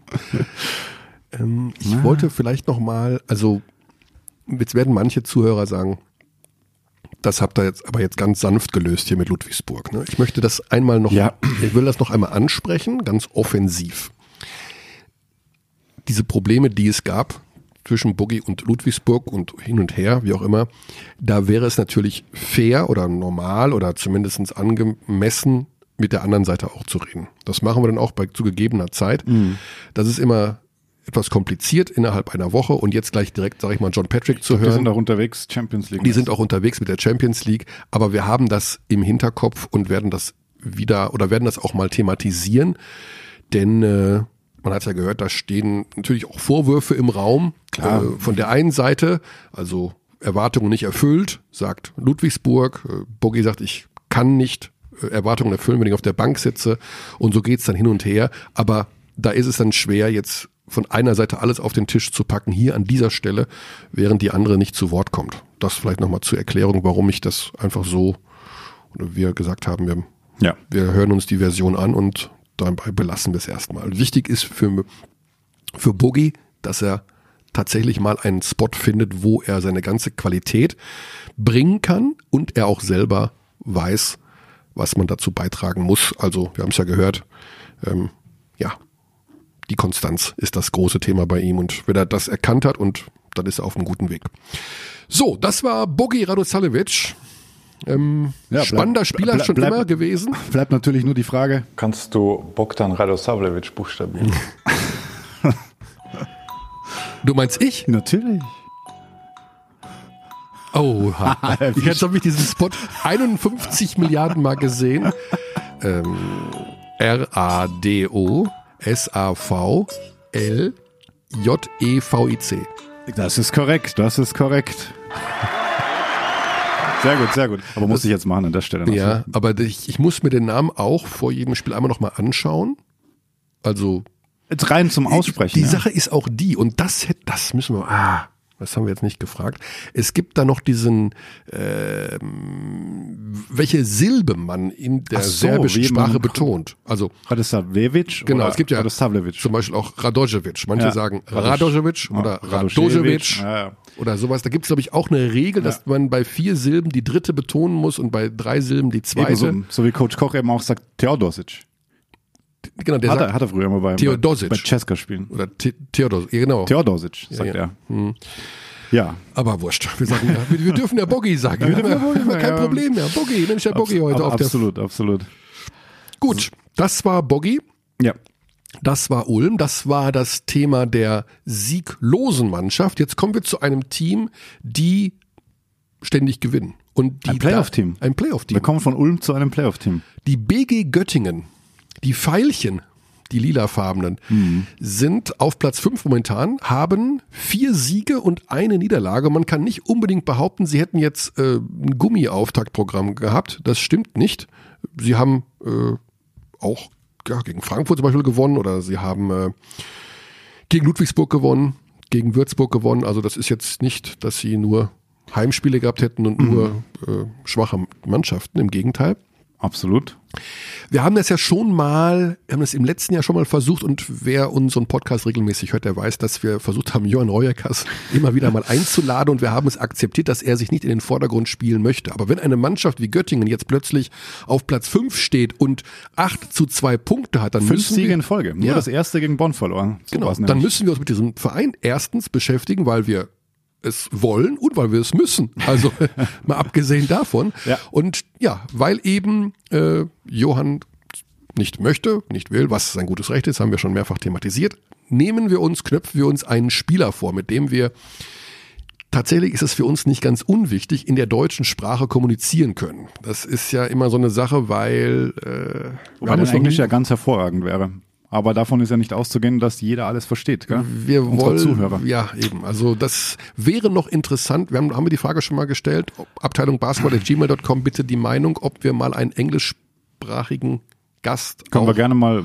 ähm, ich wollte vielleicht noch mal, also jetzt werden manche Zuhörer sagen, das habt ihr jetzt aber jetzt ganz sanft gelöst hier mit Ludwigsburg. Ne? Ich möchte das einmal noch,
Ja.
ich will das noch einmal ansprechen, ganz offensiv. Diese Probleme, die es gab zwischen Boogie und Ludwigsburg und hin und her, wie auch immer, da wäre es natürlich fair oder normal oder zumindest angemessen, mit der anderen Seite auch zu reden. Das machen wir dann auch bei zu gegebener Zeit. Das ist immer etwas kompliziert innerhalb einer Woche und jetzt gleich direkt, sage ich mal, John Patrick zu hören.
sind auch unterwegs, Champions League.
Die sind auch unterwegs mit der Champions League, aber wir haben das im Hinterkopf und werden das wieder oder werden das auch mal thematisieren, denn äh, man hat ja gehört, da stehen natürlich auch Vorwürfe im Raum
Klar.
Äh, von der einen Seite, also Erwartungen nicht erfüllt, sagt Ludwigsburg. Äh, Bogi sagt, ich kann nicht äh, Erwartungen erfüllen, wenn ich auf der Bank sitze und so geht's dann hin und her, aber da ist es dann schwer jetzt von einer Seite alles auf den Tisch zu packen, hier an dieser Stelle, während die andere nicht zu Wort kommt. Das vielleicht nochmal zur Erklärung, warum ich das einfach so, oder wir gesagt haben, wir,
Ja.
wir hören uns die Version an und dabei belassen wir es erstmal. Wichtig ist für, für Boogie, dass er tatsächlich mal einen Spot findet, wo er seine ganze Qualität bringen kann und er auch selber weiß, was man dazu beitragen muss. Also, wir haben es ja gehört, ähm, ja, die Konstanz ist das große Thema bei ihm und wenn er das erkannt hat und dann ist er auf einem guten Weg. So, das war Bogi Radosalevic. Ähm,
Ja, bleib-
spannender Spieler
bleib-
schon
bleib-
immer gewesen. [LAUGHS]
Bleibt natürlich nur die Frage,
Kannst du Bogdan Radosavljevic buchstabieren? [LAUGHS]
Du meinst ich?
natürlich.
Oh, jetzt habe ich diesen Spot 51 Milliarden Mal gesehen. [LAUGHS] Ähm, R-A-D-O S-A-V-L-J-E-V-I-C.
Das ist korrekt, das ist korrekt. Sehr gut, sehr gut. Aber muss ich jetzt machen an der Stelle. noch.
Ja, aber ich, ich muss mir den Namen auch vor jedem Spiel einmal nochmal anschauen. Also
Jetzt rein zum Aussprechen.
Die
ja.
Sache ist auch die, und das hätte, das müssen wir, ah, das haben wir jetzt nicht gefragt. Es gibt da noch diesen, ähm, welche Silbe man in der
so,
serbischen Sprache betont. Also
Radosavljevic
Genau, es gibt ja zum Beispiel auch Radojevic. Manche
Ja.
sagen Radojevic
Ja,
oder. Radojevic
Ja, ja.
oder sowas. Da gibt es, glaube ich, auch eine Regel, dass man bei vier Silben die dritte betonen muss und bei drei Silben die zweite.
Ebenso, so wie Coach Koch eben auch sagt, Theodosic.
Genau, der
Hat
sagt,
er, hat er früher mal bei,
Theodosic.
bei Ceska spielen.
oder The Theodor, ja, genau.
Theodosic, sagt
ja.
er. Ja.
Aber wurscht. Wir sagen ja, wir, wir dürfen ja Boggy sagen. [LAUGHS] Wir dürfen ja, kein
ja.
Problem mehr. Boggy, Mensch, der Boggy heute
ab-
auf der.
Absolut, absolut.
Gut, das war Boggy.
Ja.
Das war Ulm, das war das Thema der sieglosen Mannschaft. Jetzt kommen wir zu einem Team, die ständig gewinnen. Und die
Ein Playoff-Team.
Ein Playoff-Team.
Wir kommen von Ulm zu einem Playoff-Team.
Die BG Göttingen, die Pfeilchen, die lilafarbenen,
Mhm.
sind auf Platz 5 momentan, haben vier Siege und eine Niederlage. Man kann nicht unbedingt behaupten, sie hätten jetzt äh, ein Gummi-Auftaktprogramm gehabt. Das stimmt nicht. Sie haben äh, auch ja, gegen Frankfurt zum Beispiel gewonnen oder sie haben äh, gegen Ludwigsburg gewonnen, gegen Würzburg gewonnen. Also das ist jetzt nicht, dass sie nur Heimspiele gehabt hätten und nur äh, schwache Mannschaften. Im Gegenteil.
Absolut.
Wir haben das ja schon mal, wir haben das im letzten Jahr schon mal versucht und wer unseren Podcast regelmäßig hört, der weiß, dass wir versucht haben, Johann Reuerkas [LAUGHS] immer wieder mal einzuladen und wir haben es akzeptiert, dass er sich nicht in den Vordergrund spielen möchte. Aber wenn eine Mannschaft wie Göttingen jetzt plötzlich auf Platz 5 steht und 8 zu 2 Punkte hat, dann
Fünf
müssen
Siege
wir,
in Folge. Nur
Ja.
das erste gegen Bonn verloren. So
Genau, dann müssen wir uns mit diesem Verein erstens beschäftigen, weil wir es wollen und weil wir es müssen. Also [LAUGHS] mal abgesehen davon.
Ja.
Und ja, weil eben äh, Johann nicht möchte, nicht will, was sein gutes Recht ist, haben wir schon mehrfach thematisiert, nehmen wir uns, knöpfen wir uns einen Spieler vor, mit dem wir tatsächlich ist es für uns nicht ganz unwichtig, in der deutschen Sprache kommunizieren können. Das ist ja immer so eine Sache, weil äh, haben
das Englisch ja ganz hervorragend wäre. Aber davon ist ja nicht auszugehen, dass jeder alles versteht. Gell?
Wir
Unsere
wollen,
Zuhörer.
ja eben, also das wäre noch interessant, wir haben, haben wir die Frage schon mal gestellt, Abteilung Basketball.gmail.com bitte die Meinung, ob wir mal einen englischsprachigen Gast
Können wir gerne mal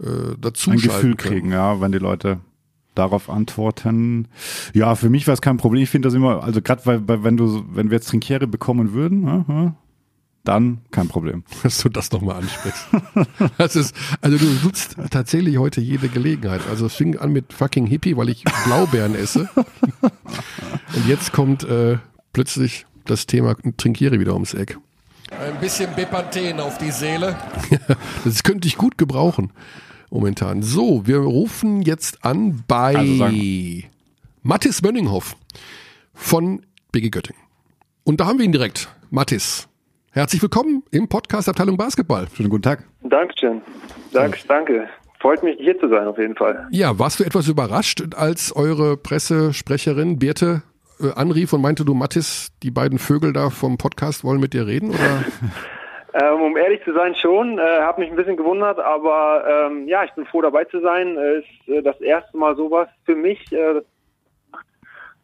äh, dazu
ein Gefühl
können.
kriegen, ja, wenn die Leute darauf antworten. Ja, für mich wäre es kein Problem. Ich finde das immer, also gerade weil, weil wenn du, wenn wir jetzt Trinkiere bekommen würden, dann kein Problem. [LAUGHS]
dass du das nochmal ansprichst. [LAUGHS] Das ist, also du nutzt tatsächlich heute jede Gelegenheit. Also es fing an mit fucking Hippie, weil ich Blaubeeren esse. [LAUGHS] Und jetzt kommt äh, plötzlich das Thema Trinkiere wieder ums Eck.
Ein bisschen Bepanthen auf die Seele.
Das könnte ich gut gebrauchen momentan. So, wir rufen jetzt an bei
Also
Mattis Mönninghoff von BG Göttingen. Und da haben wir ihn direkt. Mattis, herzlich willkommen im Podcast Abteilung Basketball.
Schönen guten Tag.
Dankeschön. Danke, danke. Freut mich, hier zu sein, auf jeden Fall.
Ja, warst du etwas überrascht, als eure Pressesprecherin Birte äh, anrief und meinte, du Mattis, die beiden Vögel da vom Podcast wollen mit dir reden? Oder? [LAUGHS]
Ähm, um ehrlich zu sein, schon. Äh, habe mich ein bisschen gewundert, aber ähm, ja, ich bin froh, dabei zu sein. Äh, ist äh, das erste Mal sowas für mich. Äh,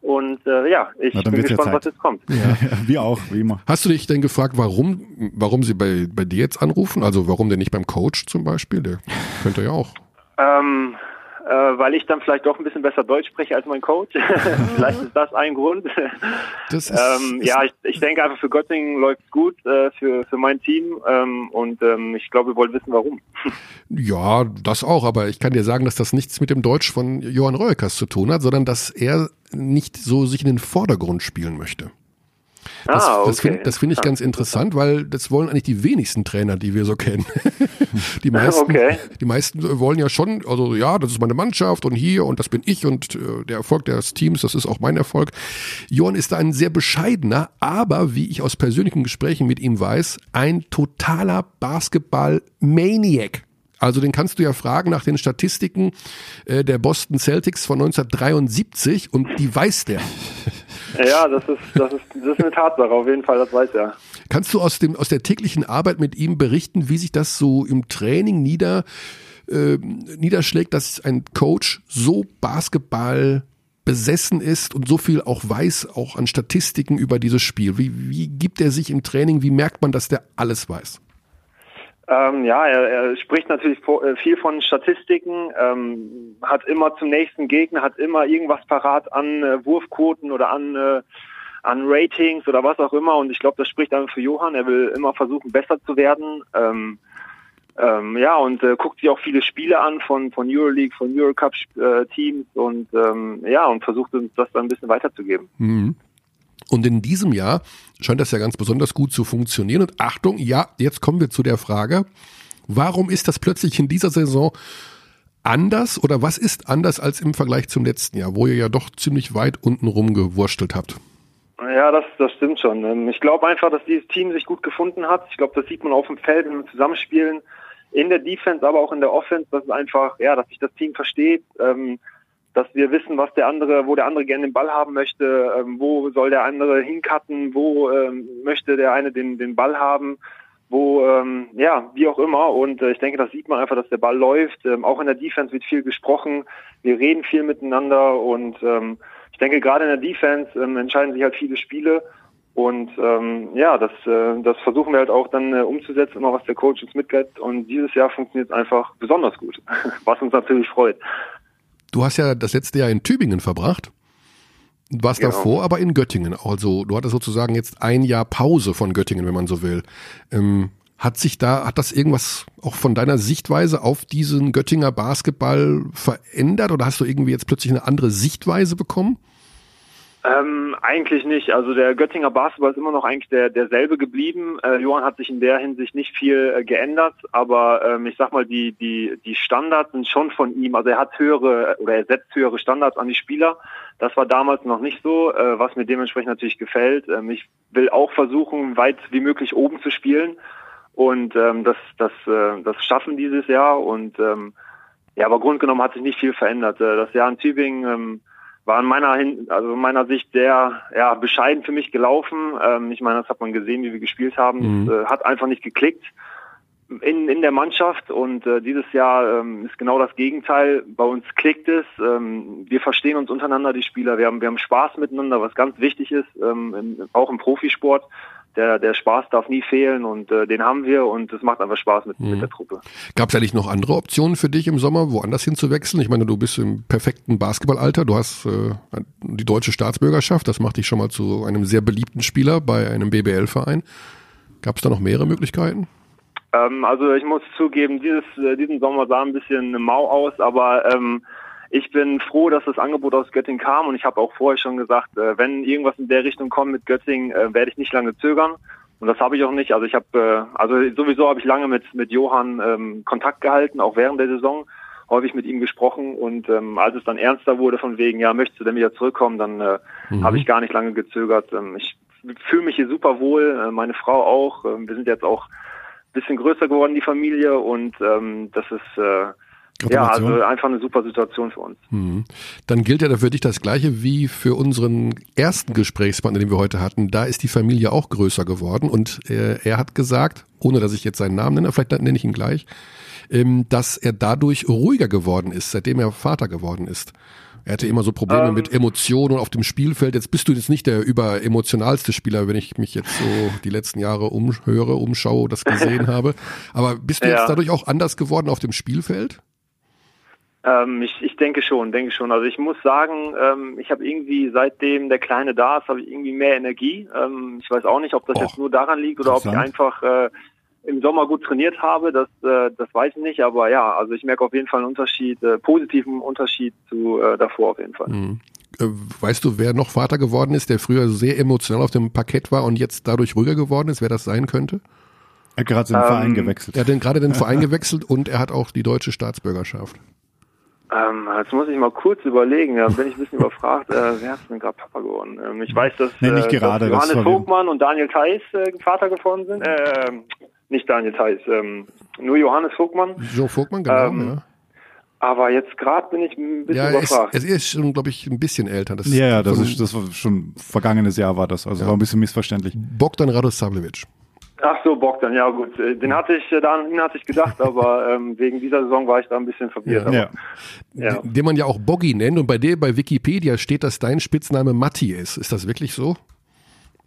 und äh, ja, ich
Na,
bin
ja
gespannt, was jetzt kommt. [LAUGHS]
Wir auch, wie immer.
Hast du dich denn gefragt, warum, warum sie bei, bei dir jetzt anrufen? Also warum denn nicht beim Coach zum Beispiel? Der könnte ja auch.
Ähm, äh, weil ich dann vielleicht doch ein bisschen besser Deutsch spreche als mein Coach. [LAUGHS] vielleicht ist das ein Grund.
Das ist,
ähm,
ist
ja, ich, ich denke einfach für Göttingen läuft gut, äh, für, für mein Team. Ähm, und ähm, ich glaube, wir wollen wissen, warum. [LAUGHS]
Ja, das auch, aber ich kann dir sagen, dass das nichts mit dem Deutsch von Johann Reuekers zu tun hat, sondern dass er nicht so sich in den Vordergrund spielen möchte. Das,
ah, okay.
das finde find ich ganz interessant, weil das wollen eigentlich die wenigsten Trainer, die wir so kennen. [LAUGHS] die, meisten,
Okay.
die meisten wollen ja schon, also ja, das ist meine Mannschaft und hier und das bin ich und äh, der Erfolg des Teams, das ist auch mein Erfolg. Johann ist da ein sehr bescheidener, aber wie ich aus persönlichen Gesprächen mit ihm weiß, ein totaler Basketball-Maniac. Also den kannst du ja fragen nach den Statistiken äh, der Boston Celtics von 1973 und die weiß der.
Ja, das ist, das ist, das ist eine Tatsache, auf jeden Fall, das weiß er.
Kannst du aus, dem, aus der täglichen Arbeit mit ihm berichten, wie sich das so im Training nieder, äh, niederschlägt, dass ein Coach so Basketball besessen ist und so viel auch weiß, auch an Statistiken über dieses Spiel? Wie, wie gibt er sich im Training? Wie merkt man, dass der alles weiß?
Ähm, ja, er, er spricht natürlich äh, viel von Statistiken, ähm, hat immer zum nächsten Gegner, hat immer irgendwas parat an äh, Wurfquoten oder an, äh, an Ratings oder was auch immer. Und ich glaube, das spricht einfach für Johann. Er will immer versuchen, besser zu werden. Ähm, ähm, ja, und äh, guckt sich auch viele Spiele an von, von Euroleague, von Eurocup-Teams und ähm, ja, und versucht uns das dann ein bisschen weiterzugeben.
Mhm. Und in diesem Jahr scheint das ja ganz besonders gut zu funktionieren. Und Achtung, ja, jetzt kommen wir zu der Frage, warum ist das plötzlich in dieser Saison anders oder was ist anders als im Vergleich zum letzten Jahr, wo ihr ja doch ziemlich weit unten rumgewurstelt habt?
Ja, das, das stimmt schon. Ähm, Ich glaube einfach, dass dieses Team sich gut gefunden hat. Ich glaube, das sieht man auf dem Feld, wenn wir zusammenspielen. In der Defense, aber auch in der Offense, dass es einfach, ja, dass sich das Team versteht, ähm, dass wir wissen, was der andere, wo der andere gerne den Ball haben möchte, ähm, wo soll der andere hincutten, wo ähm, möchte der eine den, den Ball haben, wo, ähm, ja, wie auch immer. Und äh, ich denke, das sieht man einfach, dass der Ball läuft. Ähm, auch in der Defense wird viel gesprochen. Wir reden viel miteinander und ähm, ich denke, gerade in der Defense ähm, entscheiden sich halt viele Spiele. Und ähm, ja, das, äh, das versuchen wir halt auch dann äh, umzusetzen, immer was der Coach uns mitgibt. Und dieses Jahr funktioniert es einfach besonders gut, [LAUGHS] was uns natürlich freut.
Du hast ja das letzte Jahr in Tübingen verbracht. Warst
Genau.
davor aber in Göttingen. Also du hattest sozusagen jetzt ein Jahr Pause von Göttingen, wenn man so will. Ähm, hat sich da, hat das irgendwas auch von deiner Sichtweise auf diesen Göttinger Basketball verändert oder hast du irgendwie jetzt plötzlich eine andere Sichtweise bekommen?
Ähm, eigentlich nicht. Also der Göttinger Basketball ist immer noch eigentlich der derselbe geblieben. Äh, Johann hat sich in der Hinsicht nicht viel äh, geändert, aber ähm, ich sag mal, die die die Standards sind schon von ihm. Also er hat höhere oder er setzt höhere Standards an die Spieler. Das war damals noch nicht so, äh, was mir dementsprechend natürlich gefällt. Ähm, ich will auch versuchen, weit wie möglich oben zu spielen und ähm, das das äh, das schaffen dieses Jahr und ähm, ja, aber grundgenommen hat sich nicht viel verändert. Äh, das Jahr in Tübingen ähm, war in meiner, Hin also in meiner Sicht sehr ja, bescheiden für mich gelaufen. Ähm, ich meine, das hat man gesehen, wie wir gespielt haben.
Mhm.
Das, äh, hat einfach nicht geklickt in, in der Mannschaft und äh, dieses Jahr ähm, ist genau das Gegenteil. Bei uns klickt es. Ähm, wir verstehen uns untereinander, die Spieler. Wir haben, wir haben Spaß miteinander, was ganz wichtig ist, ähm, im, auch im Profisport. Der, der Spaß darf nie fehlen und äh, den haben wir und es macht einfach Spaß mit,
Mhm.
mit der Truppe.
Gab es eigentlich noch andere Optionen für dich im Sommer, woanders hinzuwechseln? Ich meine, du bist im perfekten Basketballalter, du hast äh, die deutsche Staatsbürgerschaft, das macht dich schon mal zu einem sehr beliebten Spieler bei einem BBL-Verein. Gab es da noch mehrere Möglichkeiten?
Ähm, also ich muss zugeben, dieses, äh, diesen Sommer sah ein bisschen mau aus, aber ähm, ich bin froh, dass das Angebot aus Göttingen kam und ich habe auch vorher schon gesagt, äh, wenn irgendwas in der Richtung kommt mit Göttingen, äh, werde ich nicht lange zögern. Und das habe ich auch nicht. Also ich habe, äh, also sowieso habe ich lange mit mit Johann ähm, Kontakt gehalten, auch während der Saison häufig mit ihm gesprochen und ähm, als es dann ernster wurde von wegen, ja, möchtest du denn wieder zurückkommen, dann äh,
Mhm.
habe ich gar nicht lange gezögert. Ähm, ich fühle mich hier super wohl, äh, meine Frau auch. Ähm, wir sind jetzt auch ein bisschen größer geworden, die Familie und ähm, das ist äh, ja also einfach eine super Situation für uns.
Mhm. Dann gilt ja da für dich das Gleiche wie für unseren ersten Gesprächspartner, den wir heute hatten. Da ist die Familie auch größer geworden und äh, er hat gesagt, ohne dass ich jetzt seinen Namen nenne, vielleicht nenne ich ihn gleich, ähm, dass er dadurch ruhiger geworden ist, seitdem er Vater geworden ist. Er hatte immer so Probleme
Ähm.
mit Emotionen auf dem Spielfeld. Jetzt bist du jetzt nicht der überemotionalste Spieler, wenn ich mich jetzt so die letzten Jahre umhöre, umschaue, das gesehen [LAUGHS] habe. Aber bist du jetzt
Ja.
dadurch auch anders geworden auf dem Spielfeld?
Ähm, ich, ich denke schon, denke schon. Also ich muss sagen, ähm, ich habe irgendwie seitdem der Kleine da ist, habe ich irgendwie mehr Energie. Ähm, ich weiß auch nicht, ob das
Och,
jetzt nur daran liegt oder ob ich einfach äh, im Sommer gut trainiert habe. Das, äh, das weiß ich nicht. Aber ja, also ich merke auf jeden Fall einen Unterschied, äh, positiven Unterschied zu äh, davor auf jeden Fall.
Mhm. Äh, Weißt du, wer noch Vater geworden ist, der früher sehr emotional auf dem Parkett war und jetzt dadurch ruhiger geworden ist, wer das sein könnte?
Er hat gerade den
Ähm,
Verein gewechselt.
Er hat denn gerade den [LAUGHS] Verein gewechselt und er hat auch die deutsche Staatsbürgerschaft.
Ähm, jetzt muss ich mal kurz überlegen, da bin ich ein bisschen [LAUGHS] überfragt. Äh, wer ist denn gerade Papa geworden? Ähm, ich weiß, dass,
Nee, nicht
äh,
gerade,
dass
das
Johannes Vogtmann und Daniel Theiss äh, Vater geworden sind. Äh, nicht Daniel Theiss, ähm, nur Johannes Vogtmann.
Joe Vogtmann, genau,
Ähm,
ja.
Aber jetzt gerade bin ich ein bisschen
Ja, er
überfragt.
er ist schon, glaube ich, ein bisschen älter. Das
Ja, ja, das ist, das war schon vergangenes Jahr war das, also
Ja.
war ein bisschen missverständlich.
Bogdan Radosavljevic.
Ach so, Bogdan, ja gut. Äh, Den hatte ich, äh, daran hatte ich gedacht, [LAUGHS] aber ähm, wegen dieser Saison war ich da ein bisschen verwirrt.
Ja.
Ja.
Den man ja auch Boggy nennt und bei dir bei Wikipedia steht, dass dein Spitzname Matti ist. Ist das wirklich so?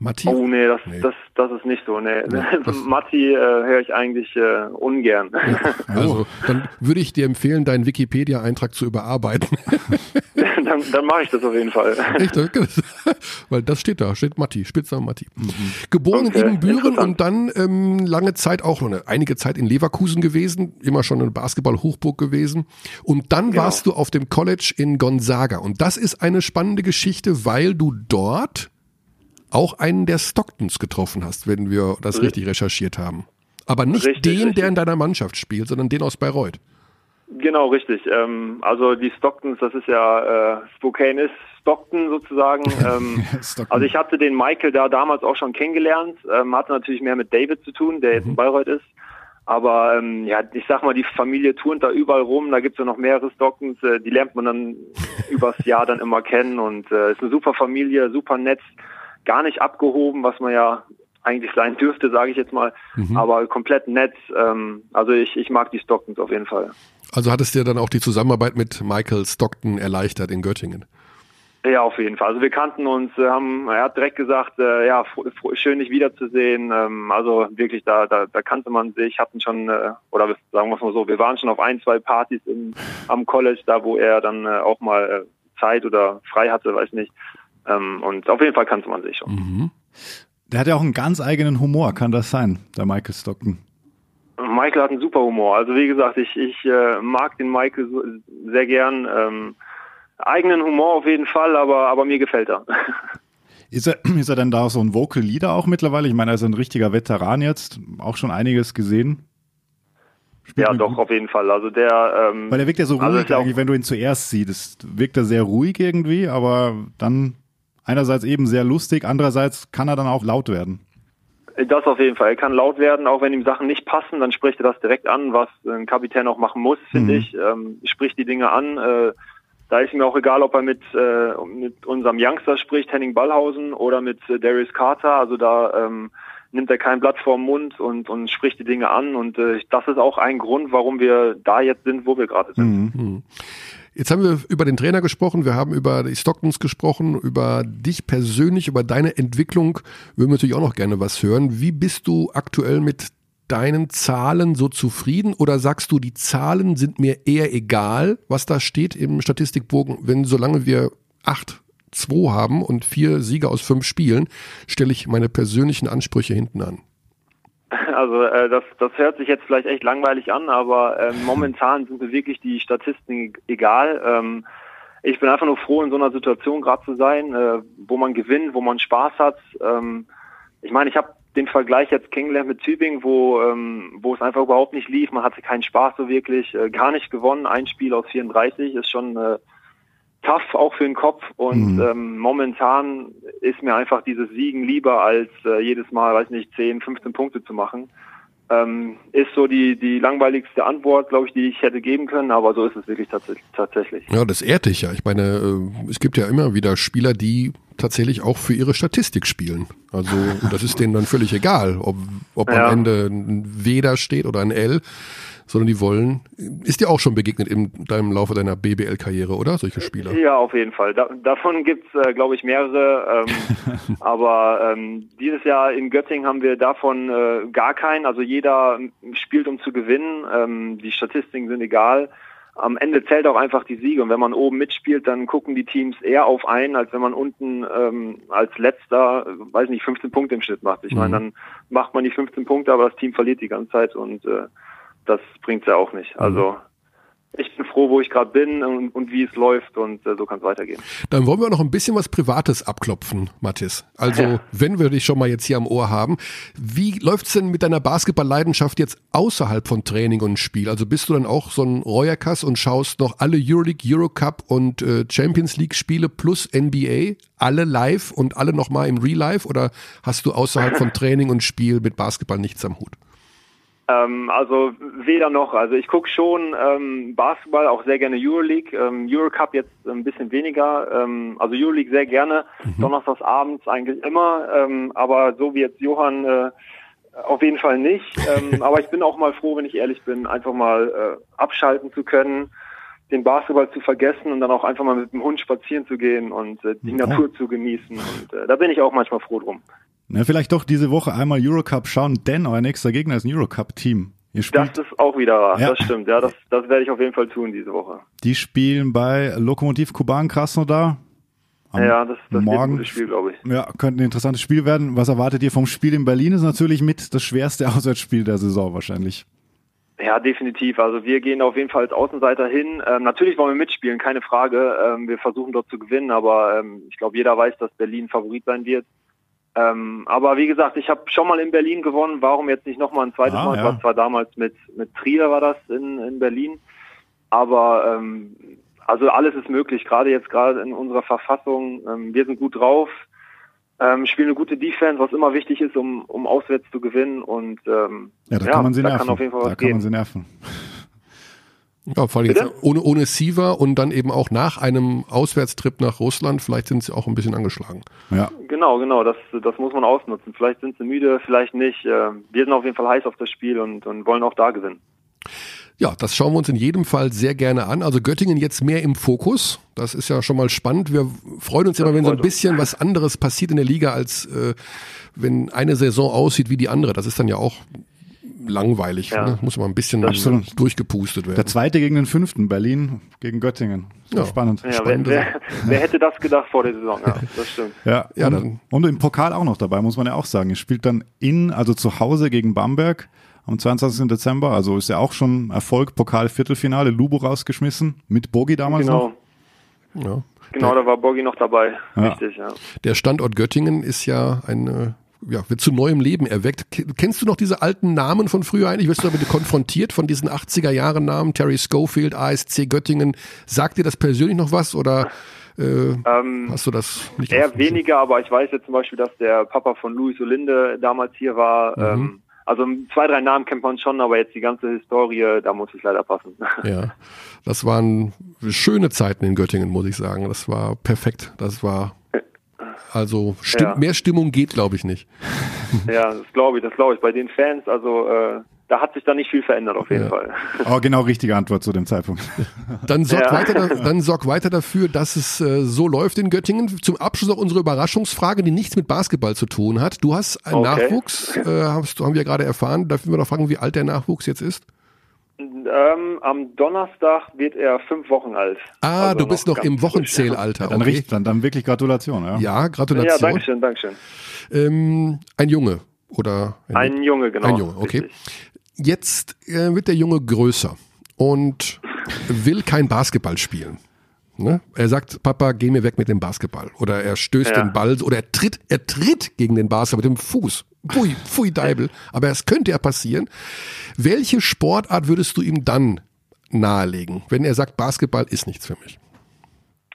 Matti?
Oh nee, das,
Nee.
das, das ist nicht so. Nee. [LAUGHS] Matti äh, höre ich eigentlich äh, ungern. [LAUGHS]
Also, dann würde ich dir empfehlen, deinen Wikipedia-Eintrag zu überarbeiten. [LAUGHS]
dann dann mache ich das auf jeden Fall.
Echt? [LAUGHS] Weil das steht da, steht Matti, Spitzname Matti. Geboren
Okay,
in Ibbenbüren und dann ähm, lange Zeit auch, noch eine, einige Zeit in Leverkusen gewesen, immer schon eine Basketball-Hochburg gewesen. Und dann
Genau.
warst du auf dem College in Gonzaga. Und das ist eine spannende Geschichte, weil du dort auch einen der Stocktons getroffen hast, wenn wir das richtig recherchiert haben. Aber nicht
Richtig,
den,
richtig.
der in deiner Mannschaft spielt, sondern den aus Bayreuth.
Genau, richtig. Ähm, also die Stocktons, das ist ja, äh, Spokane ist Stockton sozusagen. [LAUGHS] Ähm,
Stockton.
also ich hatte den Michael da damals auch schon kennengelernt, ähm, hatte natürlich mehr mit David zu tun, der jetzt in Bayreuth ist. Aber ähm, ja, ich sag mal, die Familie turnt da überall rum, da gibt's ja noch mehrere Stocktons, äh, die lernt man dann [LAUGHS] übers Jahr dann immer kennen und äh, ist eine super Familie, super nett, gar nicht abgehoben, was man ja eigentlich sein dürfte, sage ich jetzt mal, aber komplett nett. Ähm, also ich, ich mag die Stocktons auf jeden Fall.
Also hattest dir dann auch die Zusammenarbeit mit Michael Stockton erleichtert in Göttingen.
Ja, auf jeden Fall. Also wir kannten uns, äh, haben, er hat direkt gesagt, äh, ja, schön dich wiederzusehen. Ähm, also wirklich, da, da, da kannte man sich, hatten schon, äh, oder sagen wir es mal so, wir waren schon auf ein, zwei Partys im, am College, da wo er dann äh, auch mal äh, Zeit oder frei hatte, weiß nicht. Ähm, und auf jeden Fall kannte man sich schon.
Mhm.
Der hat ja auch einen ganz eigenen Humor, kann das sein, der Michael Stockton?
Michael hat einen super Humor. Also wie gesagt, ich, ich äh, mag den Michael so, sehr gern. Ähm, eigenen Humor auf jeden Fall, aber, aber mir gefällt er. [LAUGHS]
Ist er, ist er denn da so ein Vocal Leader auch mittlerweile? Ich meine, er ist ein richtiger Veteran jetzt, auch schon einiges gesehen.
Spielt ja, doch, gut. auf jeden Fall. Also der,
ähm, Weil er wirkt ja so also ruhig also eigentlich, wenn du ihn zuerst siehst. Wirkt er sehr ruhig irgendwie, aber dann einerseits eben sehr lustig, andererseits kann er dann auch laut werden.
Das auf jeden Fall. Er kann laut werden, auch wenn ihm Sachen nicht passen, dann spricht er das direkt an, was ein Kapitän auch machen muss, finde mhm. ich. Ähm, spricht die Dinge an. Äh, da ist mir auch egal, ob er mit, äh, mit unserem Youngster spricht, Henning Ballhausen, oder mit äh, Darius Carter. Also da ähm, nimmt er kein Blatt vor den Mund und, und spricht die Dinge an. Und äh, das ist auch ein Grund, warum wir da jetzt sind, wo wir gerade sind.
Mhm. Jetzt haben wir über den Trainer gesprochen, wir haben über die Stocktons gesprochen, über dich persönlich, über deine Entwicklung. Würden wir natürlich auch noch gerne was hören. Wie bist du aktuell mit deinen Zahlen so zufrieden oder sagst du, die Zahlen sind mir eher egal, was da steht im Statistikbogen, wenn solange wir acht 2 haben und vier Siege aus fünf Spielen, stelle ich meine persönlichen Ansprüche hinten an. [LAUGHS]
Also äh, das, das hört sich jetzt vielleicht echt langweilig an, aber äh, [LAUGHS] momentan sind mir wirklich die Statistiken egal. Ähm, ich bin einfach nur froh, in so einer Situation gerade zu sein, äh, wo man gewinnt, wo man Spaß hat. Ähm, ich meine, ich habe den Vergleich jetzt kennengelernt mit Tübingen, wo, ähm, wo es einfach überhaupt nicht lief. Man hatte keinen Spaß so wirklich, äh, gar nicht gewonnen. Ein Spiel aus 34 ist schon äh, tough auch für den Kopf und mhm. ähm, momentan ist mir einfach dieses Siegen lieber als äh, jedes Mal, weiß nicht, 10, 15 Punkte zu machen. Ähm, ist so die, die langweiligste Antwort, glaube ich, die ich hätte geben können, aber so ist es wirklich tats tatsächlich.
Ja, das ehrt dich ja. Ich meine, äh, es gibt ja immer wieder Spieler, die tatsächlich auch für ihre Statistik spielen. Also das ist denen dann völlig egal, ob, ob ja. am Ende ein W da steht oder ein L sondern die wollen, ist dir auch schon begegnet in deinem Laufe deiner BBL-Karriere, oder? Solche Spieler?
Ja, auf jeden Fall. Da, davon gibt's, äh, glaube ich, mehrere. Ähm, [LAUGHS] aber ähm, dieses Jahr in Göttingen haben wir davon äh, gar keinen. Also jeder spielt, um zu gewinnen. Ähm, die Statistiken sind egal. Am Ende zählt auch einfach die Siege. Und wenn man oben mitspielt, dann gucken die Teams eher auf einen, als wenn man unten ähm, als letzter, weiß nicht, 15 Punkte im Schnitt macht. Ich mhm. meine, dann macht man die 15 Punkte, aber das Team verliert die ganze Zeit und äh, das bringt's ja auch nicht. Also mhm. Ich bin froh, wo ich gerade bin und, und, wie es läuft und äh, so kann es weitergehen.
Dann wollen wir noch ein bisschen was Privates abklopfen, Mathis. Also ja. wenn wir dich schon mal jetzt hier am Ohr haben, wie läuft's denn mit deiner Basketball-Leidenschaft jetzt außerhalb von Training und Spiel? Also bist du dann auch so ein Reuerkass und schaust noch alle Euroleague, Eurocup und äh, Champions League Spiele plus NBA alle live und alle nochmal im Real Life oder hast du außerhalb von [LAUGHS] Training und Spiel mit Basketball nichts am Hut?
Ähm, also weder noch. Also ich gucke schon ähm, Basketball, auch sehr gerne Euroleague, ähm, Eurocup jetzt ein bisschen weniger. Ähm, also Euroleague sehr gerne, mhm. donnerstags abends eigentlich immer, ähm, aber so wie jetzt Johann äh, auf jeden Fall nicht. Ähm, [LAUGHS] aber ich bin auch mal froh, wenn ich ehrlich bin, einfach mal äh, abschalten zu können, den Basketball zu vergessen und dann auch einfach mal mit dem Hund spazieren zu gehen und äh, die Natur zu genießen. Und äh, da bin ich auch manchmal froh drum.
Na, vielleicht doch diese Woche einmal Eurocup schauen, denn euer nächster Gegner ist ein Eurocup-Team.
Das ist auch wieder wahr, ja. das stimmt. Ja, das, das werde ich auf jeden Fall tun diese Woche.
Die spielen bei Lokomotiv Kuban Krasnodar.
Ja, das, das morgen, ein Spiel, glaube ich.
Ja, könnte ein interessantes Spiel werden. Was erwartet ihr vom Spiel in Berlin? Ist natürlich mit das schwerste [LAUGHS] Auswärtsspiel der Saison wahrscheinlich.
Ja, definitiv. Also wir gehen auf jeden Fall als Außenseiter hin. Ähm, natürlich wollen wir mitspielen, keine Frage. Ähm, wir versuchen dort zu gewinnen, aber ähm, ich glaube, jeder weiß, dass Berlin Favorit sein wird. Ähm, aber wie gesagt, ich habe schon mal in Berlin gewonnen. Warum jetzt nicht nochmal ein zweites ah, Mal? Ja. War zwar damals mit, mit Trier war das in, in Berlin. Aber ähm, also alles ist möglich, gerade jetzt gerade in unserer Verfassung. Ähm, wir sind gut drauf, ähm, spielen eine gute Defense, was immer wichtig ist, um, um auswärts zu gewinnen. Und ähm,
ja, da ja, kann man sie da nerven. Kann auf jeden Fall was da kann man sie nerven.
Ja, vor allem jetzt ohne, ohne Siva und dann eben auch nach einem Auswärtstrip nach Russland, vielleicht sind sie auch ein bisschen angeschlagen.
Ja. Genau, genau, das, das muss man ausnutzen. Vielleicht sind sie müde, vielleicht nicht. Äh, wir sind auf jeden Fall heiß auf das Spiel und, und wollen auch da gewinnen.
Ja, das schauen wir uns in jedem Fall sehr gerne an. Also Göttingen jetzt mehr im Fokus. Das ist ja schon mal spannend. Wir freuen uns ja immer, wenn so ein bisschen was anderes passiert in der Liga, als äh, wenn eine Saison aussieht wie die andere. Das ist dann ja auch langweilig. Ja. Ne? Muss mal ein bisschen durchgepustet werden.
Der zweite gegen den fünften, Berlin gegen Göttingen. Ja. Spannend.
Ja, wer, wer, wer, hätte das gedacht vor der Saison? Ja, das stimmt.
Ja, ja und, und im Pokal auch noch dabei, muss man ja auch sagen. Ihr spielt dann in, also zu Hause gegen Bamberg am 22. Dezember. Also ist ja auch schon Erfolg, Pokal-Viertelfinale, Lubo rausgeschmissen, mit Bogi damals
genau.
noch.
Ja.
Genau, da war Boggy noch dabei.
Ja.
Richtig, ja.
Der Standort Göttingen ist ja ein, äh, ja, wird zu neuem Leben erweckt. Ke- Kennst du noch diese alten Namen von früher eigentlich? Wirst du damit konfrontiert von diesen 80er Jahren Namen? Terry Schofield, ASC Göttingen. Sagt dir das persönlich noch was oder äh,
Ähm,
hast du das nicht?
Eher weniger, aber ich weiß jetzt zum Beispiel, dass der Papa von Luis Olinde damals hier war.
Mhm.
Ähm, also zwei, drei Namen kennt man schon, aber jetzt die ganze Historie, da muss ich leider passen. [LAUGHS]
Ja, das waren schöne Zeiten in Göttingen, muss ich sagen. Das war perfekt. Das war also Stimm
Ja.
mehr Stimmung geht, glaube ich nicht. [LAUGHS]
ja, das glaube ich, das glaube ich. Bei den Fans, also äh, da hat sich da nicht viel verändert auf jeden
Ja.
Fall. [LAUGHS]
Aber genau richtige Antwort zu dem Zeitpunkt. [LAUGHS]
Dann sorg,
Ja.
weiter, da- dann sorg weiter dafür, dass es äh, so läuft in Göttingen. Zum Abschluss auch unsere Überraschungsfrage, die nichts mit Basketball zu tun hat. Du hast einen
Okay.
Nachwuchs, äh, hast, haben wir gerade erfahren. Darf ich wir noch fragen, wie alt der Nachwuchs jetzt ist?
Ähm, am Donnerstag wird er fünf Wochen alt.
Ah,
Also
du bist noch
ganz
im. Wochenzählalter.
Dann,
okay.
richtig, dann, dann wirklich Gratulation. Ja.
Ja,
Ja,
Gratulation.
dankeschön, dankeschön.
ähm, ein Junge oder
Ein Junge, genau.
Ein Junge, okay.
richtig.
Jetzt äh, wird der Junge größer und will kein Basketball spielen. Ne? Er sagt, Papa, geh mir weg mit dem Basketball. Oder er stößt
Ja.
den Ball oder er tritt, er tritt gegen den Basketball mit dem Fuß. Pfui, pfui Deibel. Aber es könnte ja passieren. Welche Sportart würdest du ihm dann nahelegen, wenn er sagt, Basketball ist nichts für mich?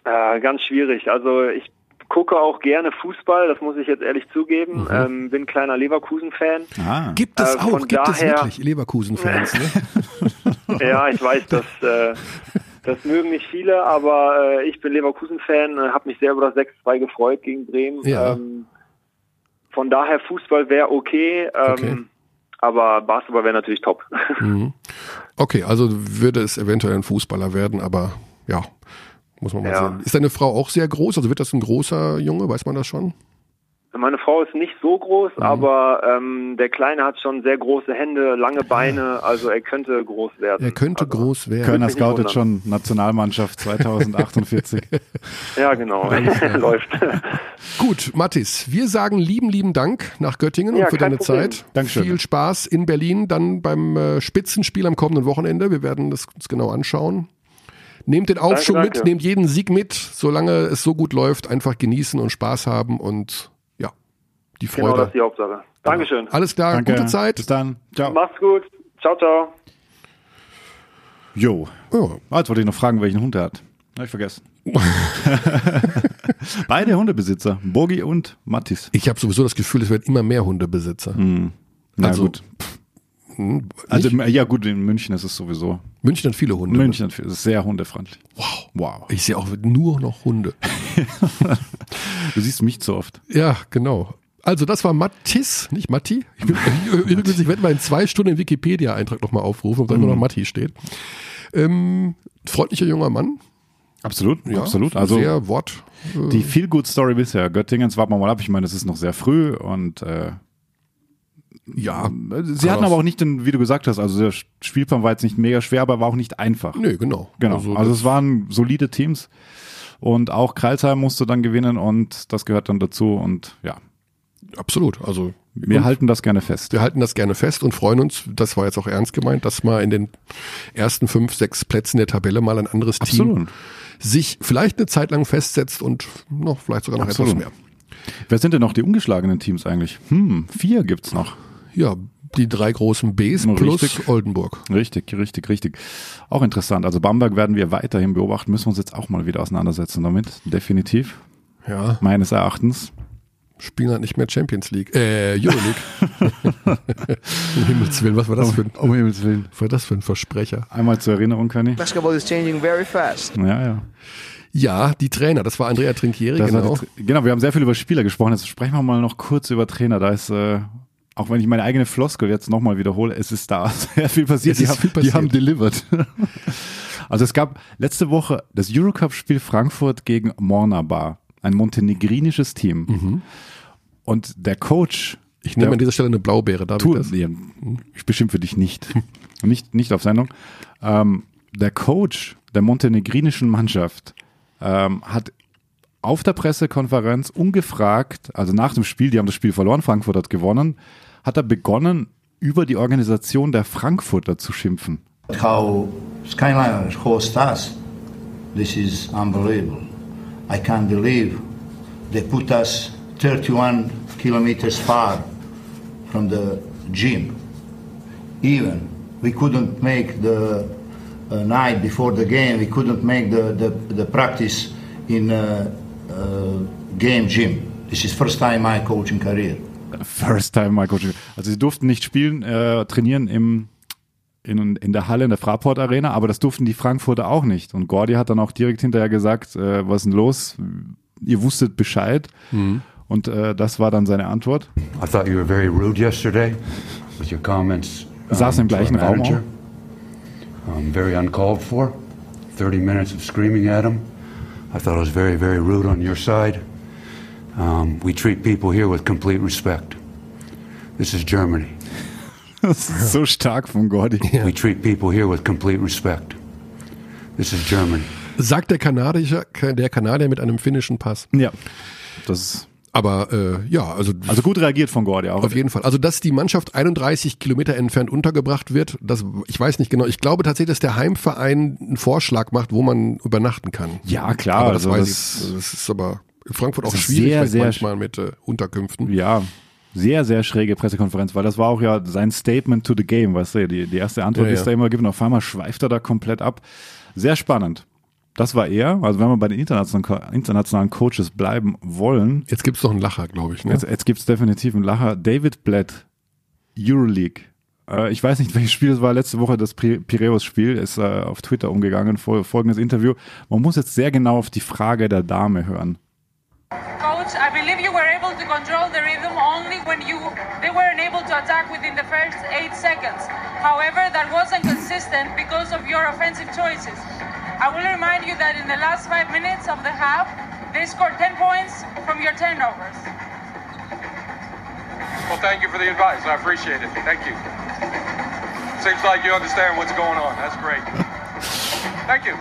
Äh, ganz schwierig. Also ich gucke auch gerne Fußball, das muss ich jetzt ehrlich zugeben.
Mhm.
Ähm, bin kleiner Leverkusen-Fan.
Ah.
Gibt es
Äh,
auch,
von
gibt es
daher-
wirklich Leverkusen-Fans? Ne? [LAUGHS]
Ja, ich weiß, [LAUGHS] dass äh, das mögen nicht viele, aber äh, ich bin Leverkusen-Fan, äh, habe mich sehr über das 6-2 gefreut gegen Bremen.
Ja.
Ähm, von daher Fußball wäre okay, ähm,
Okay.
aber Basketball wäre natürlich top. [LAUGHS]
Mhm. Okay, also würde es eventuell ein Fußballer werden, aber ja, muss man mal
Ja.
sehen. Ist deine Frau auch sehr groß? Also wird das ein großer Junge? Weiß man das schon?
Meine Frau ist nicht so groß,
Mhm.
aber ähm, der Kleine hat schon sehr große Hände, lange Beine, also er könnte groß werden.
Er könnte
also,
groß werden.
Kölner scoutet
wundern.
schon Nationalmannschaft 2048. [LAUGHS]
Ja, genau, [LAUGHS] [LAUGHS] läuft.
Gut, Mathis, wir sagen lieben, lieben Dank nach Göttingen
Ja,
und für deine
Problem.
Zeit.
Dankeschön.
Viel Spaß in Berlin, dann beim äh, Spitzenspiel am kommenden Wochenende. Wir werden das uns genau anschauen. Nehmt den Aufschwung
Danke,
mit,
danke.
nehmt jeden Sieg mit, solange es so gut läuft, einfach genießen und Spaß haben und die
Genau,
Freude.
das ist die Hauptsache. Dankeschön.
Alles klar,
Danke.
gute Zeit.
Bis dann. Ciao.
Macht's gut. Ciao, ciao.
Jo. Ah, jetzt wollte ich noch fragen, welchen Hund er hat. Hab ich vergessen. [LAUGHS] Beide Hundebesitzer, Bogi und Mattis.
Ich habe sowieso das Gefühl, es werden immer mehr Hundebesitzer.
Na
Also,
gut.
Hm,
Also ja gut, in München ist es sowieso.
München hat viele Hunde.
München ist sehr hundefreundlich.
Wow.
Wow.
Ich sehe auch nur noch Hunde. [LAUGHS]
Du siehst mich zu oft.
Ja, genau. Also das war Mattis, nicht Matti. Ich, will, übrigens, ich werde mal in zwei Stunden den Wikipedia-Eintrag nochmal aufrufen, ob da immer noch Matti steht. Ähm, freundlicher junger Mann.
Absolut,
Ja,
absolut. Also
sehr Wort. Äh,
die Feel Good Story bisher. Göttingens warten wir mal ab. Ich meine, es ist noch sehr früh und äh,
ja,
sie hatten aber auch nicht den, wie du gesagt hast, also der Spielplan war jetzt nicht mega schwer, aber war auch nicht einfach.
nö, genau.
Genau. Also,
das-
es waren solide Teams und auch Kreilsheim musste dann gewinnen und das gehört dann dazu und ja,
absolut. Also
wir
und
halten das gerne fest.
wir halten das gerne fest und freuen uns, das war jetzt auch ernst gemeint, dass mal in den ersten fünf, sechs Plätzen der Tabelle mal ein anderes Team
Absolut.
sich vielleicht eine Zeit lang festsetzt und noch vielleicht sogar noch
Absolut.
etwas mehr.
Wer sind denn noch die ungeschlagenen Teams eigentlich? Hm, vier gibt's noch.
Ja, die drei großen Bs
Richtig.
plus Oldenburg.
Richtig, richtig, richtig. Auch interessant. Also Bamberg werden wir weiterhin beobachten, müssen wir uns jetzt auch mal wieder auseinandersetzen damit. Definitiv.
Ja,
Meines Erachtens.
Spielen halt nicht mehr Champions League, äh, Euroleague. [LAUGHS] um Himmels Willen, was war das für ein,
Um Himmels Willen.
was war das für ein Versprecher?
Einmal zur Erinnerung, Kenny.
Basketball is changing very fast.
Ja, ja.
Ja, die Trainer, das war Andrea Trinchieri,
Das
genau.
die genau, wir haben sehr viel über Spieler gesprochen. Jetzt sprechen wir mal noch kurz über Trainer. Da ist, äh, auch wenn ich meine eigene Floskel jetzt nochmal wiederhole, es ist da [LAUGHS] sehr viel passiert.
Es
die,
ist
haben,
viel
die
passiert.
haben delivered. [LAUGHS] also es gab letzte Woche das Eurocup-Spiel Frankfurt gegen Mornabar, ein montenegrinisches Team.
Mhm.
Und der Coach,
Ich nehme
der-
an dieser Stelle eine Blaubeere, darf
Tu,
ich das?
ich beschimpfe dich nicht. [LAUGHS] nicht, nicht auf Sendung. Ähm, der Coach der montenegrinischen Mannschaft ähm, hat auf der Pressekonferenz ungefragt, also nach dem Spiel, die haben das Spiel verloren, Frankfurt hat gewonnen, hat er begonnen, über die Organisation der Frankfurter zu schimpfen.
how Skyliners host us, this is unbelievable. I can't believe they put us 31 kilometers far from the gym. Even we couldn't make the uh, night before the game, we couldn't make the, the, the practice in uh, uh, game gym. This is first time my coaching career.
First time my coaching. Also sie durften nicht spielen, äh, trainieren im in, in der Halle in der Fraport Arena, aber das durften die Frankfurter auch nicht. Und Gordy hat dann auch direkt hinterher gesagt, äh, was ist denn los? Ihr wusstet Bescheid.
Mhm.
Und äh, das war dann seine Antwort.
I thought you were very rude yesterday with your comments. um,
Saß im gleichen Raum.
Um, very uncalled for. 30 minutes of screaming at him. I thought it was very, very rude on your side. Um, we treat people here with complete respect. This is Germany. [LAUGHS]
Das ist so stark von Gordy.
We treat people here with complete respect. This is Germany.
Sagt der Kanadier, der Kanadier mit einem finnischen Pass.
Ja, das ist
Aber äh, ja, also,
also gut reagiert von Gordy auch.
auf jeden Fall. Also dass die Mannschaft 31 Kilometer entfernt untergebracht wird, das ich weiß nicht genau. Ich glaube tatsächlich, dass der Heimverein einen Vorschlag macht, wo man übernachten kann.
Ja, klar.
aber das
also
weiß
das-
ich. Das ist aber in Frankfurt auch schwierig
sehr, sehr
manchmal mit äh, Unterkünften.
Ja, sehr, sehr schräge Pressekonferenz, weil das war auch ja sein Statement to the game, weißt du, die, die erste Antwort,
Ja,
die es
ja.
da immer gibt, und auf einmal schweift er da komplett ab. Sehr spannend. Das war er, also wenn wir bei den internationalen, internationalen Coaches bleiben wollen,
Jetzt gibt's noch einen Lacher, glaube ich. Ne?
jetzt, jetzt gibt's definitiv einen Lacher. David Blatt, Euroleague. Äh, ich weiß nicht, [LAUGHS] welches Spiel es war, letzte Woche das Pi- Piräus-Spiel, ist äh, auf Twitter umgegangen, fol- folgendes Interview. Man muss jetzt sehr genau auf die Frage der Dame hören.
Coach, I believe you were able to control the rhythm only when you they weren't able to attack within the first eight seconds. However, that wasn't consistent because of your offensive choices. I will remind you that in the last five minutes of the half, they scored 10 points from your turnovers.
Well, thank you for the advice. I appreciate it. Thank you. Seems like you understand what's going on. That's great. Thank you.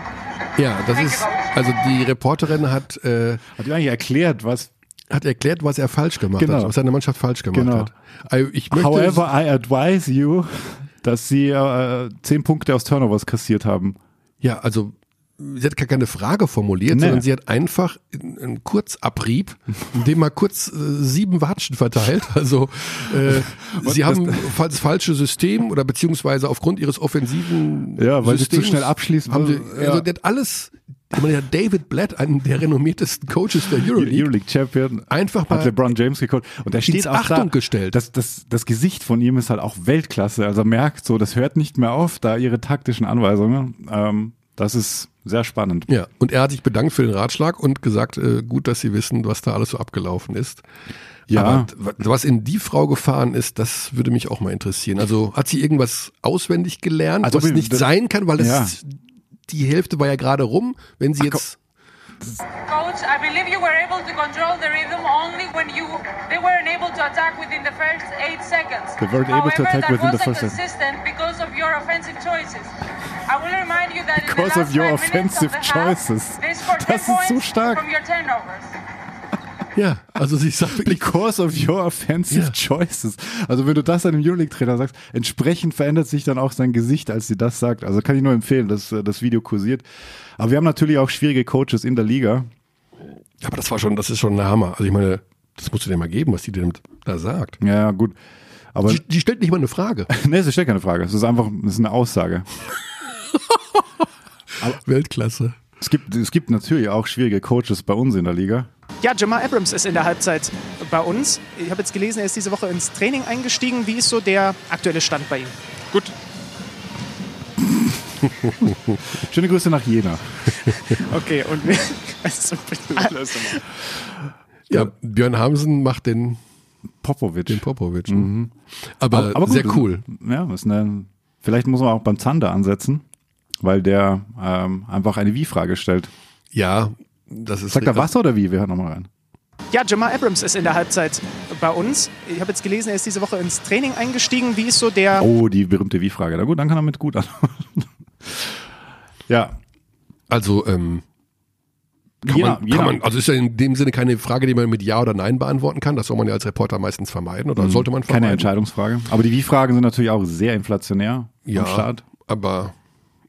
Ja, das ist also die Reporterin hat äh,
Hat eigentlich erklärt, was
hat erklärt, was er falsch gemacht
Genau.
hat, was seine Mannschaft falsch gemacht
Genau.
hat. Also Ich möchte,
However, I advise you, dass sie äh, zehn Punkte aus Turnovers kassiert haben.
ja, also sie hat gar keine Frage formuliert,
Nee.
sondern sie hat einfach einen Kurzabrieb, in dem mal kurz äh, sieben Watschen verteilt. [LAUGHS] Also äh, sie haben das falsche System oder beziehungsweise aufgrund ihres offensiven
Ja, weil sie zu
Systems
schnell abschließen
Haben sie, also
Ja.
der hat alles, ich meine, David Blatt, einen der renommiertesten Coaches der Euroleague,
Euroleague Champion.
Einfach mal
hat LeBron James gecoacht. Und der steht auch
Achtung
da.
gestellt.
Das, das, das Gesicht von ihm ist halt auch Weltklasse. Also er merkt so, das hört nicht mehr auf, da ihre taktischen Anweisungen. Ähm, das ist sehr spannend.
Ja, und er hat sich bedankt für den Ratschlag und gesagt, äh, gut, dass Sie wissen, was da alles so abgelaufen ist.
Ja.
Aber was in die Frau gefahren ist, das würde mich auch mal interessieren. Also hat sie irgendwas auswendig gelernt,
Also,
was nicht
das-
sein kann, weil es
Ja.
die Hälfte war ja gerade rum. Wenn sie jetzt
Coach, I believe you were able to control the rhythm only when you they weren't able to attack within the first eight seconds.
They weren't able to
However,
attack within the first eight-
consistent because of your offensive choices. I will remind you that in
Because
the
of your
five minutes
offensive
of the half,
choices.
scored
Das
10
ist so
points
stark.
from your turnovers.
ja, also sie sagt [LAUGHS]
Because of your offensive
Ja.
choices. Also wenn du das einem Euroleague-Trainer sagst, entsprechend verändert sich dann auch sein Gesicht, als sie das sagt. Also kann ich nur empfehlen, dass äh, das Video kursiert. Aber wir haben natürlich auch schwierige Coaches in der Liga.
aber das war schon, das ist schon ein Hammer. Also ich meine, das musst du dir mal geben, was die denn da sagt.
Ja, gut. Aber
Die, die stellt nicht mal eine Frage. [LAUGHS]
nee, es stellt keine Frage. Es ist einfach, es ist eine Aussage. [LAUGHS]
Weltklasse.
Es gibt, es gibt natürlich auch schwierige Coaches bei uns in der Liga.
Ja, Jamal Abrams ist in der Halbzeit bei uns. Ich habe jetzt gelesen, er ist diese Woche ins Training eingestiegen. Wie ist so der aktuelle Stand bei ihm?
Gut. [LAUGHS] Schöne Grüße nach Jena.
Okay, und [LAUGHS] also,
Ja, Björn Hamsen macht den,
Popovic.
den Popovic. Aber,
gut,
sehr cool.
Ja, ist eine, vielleicht muss man auch beim Zander ansetzen, weil der ähm, einfach eine Wie-Frage stellt.
Ja, das ist
Sagt er was oder wie? Wir hören nochmal rein.
ja, Jamal Abrams ist in der Halbzeit bei uns. Ich habe jetzt gelesen, er ist diese Woche ins Training eingestiegen. Wie ist so der
Oh, die berühmte Wie-Frage. Na gut, dann kann er mit gut antworten. [LAUGHS] ja,
Also, ähm, kann,
je,
man,
je
kann man, also ist ja in dem Sinne keine Frage, die man mit Ja oder Nein beantworten kann. Das soll man ja als Reporter meistens vermeiden oder sollte man vermeiden.
keine Entscheidungsfrage. Aber die Wie-Fragen sind natürlich auch sehr inflationär
Ja,
am Start.
aber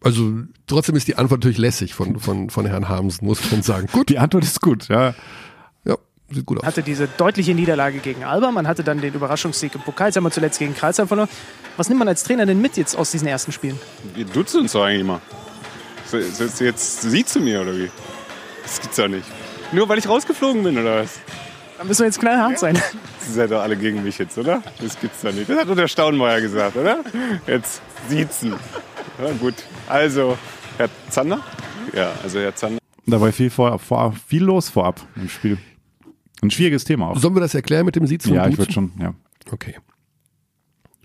Also trotzdem ist die Antwort natürlich lässig von, von, von Herrn Hamsen, muss man sagen. Gut.
Die Antwort ist gut, ja.
Ja, sieht gut aus.
hatte diese deutliche Niederlage gegen Alba, man hatte dann den Überraschungssieg im Pokal, jetzt haben wir zuletzt gegen Karlsheim verloren. Was nimmt man als Trainer denn mit jetzt aus diesen ersten Spielen?
Wir duzen uns doch eigentlich so, so jetzt siehst du mir oder wie? Das gibt's doch nicht. Nur weil ich rausgeflogen bin oder was?
Da müssen wir jetzt knallhart sein.
Sie seid doch alle gegen mich jetzt, oder? Das gibt's doch nicht. Das hat doch der Staunmeier gesagt, oder? Jetzt siezen. Ja, gut. Also, Herr Zander? Ja, also Herr Zander.
Da war viel, vor, vor, viel los vorab im Spiel. Ein schwieriges Thema auch.
Sollen wir das erklären mit dem Siezen
ja, ich würde schon, ja.
Okay.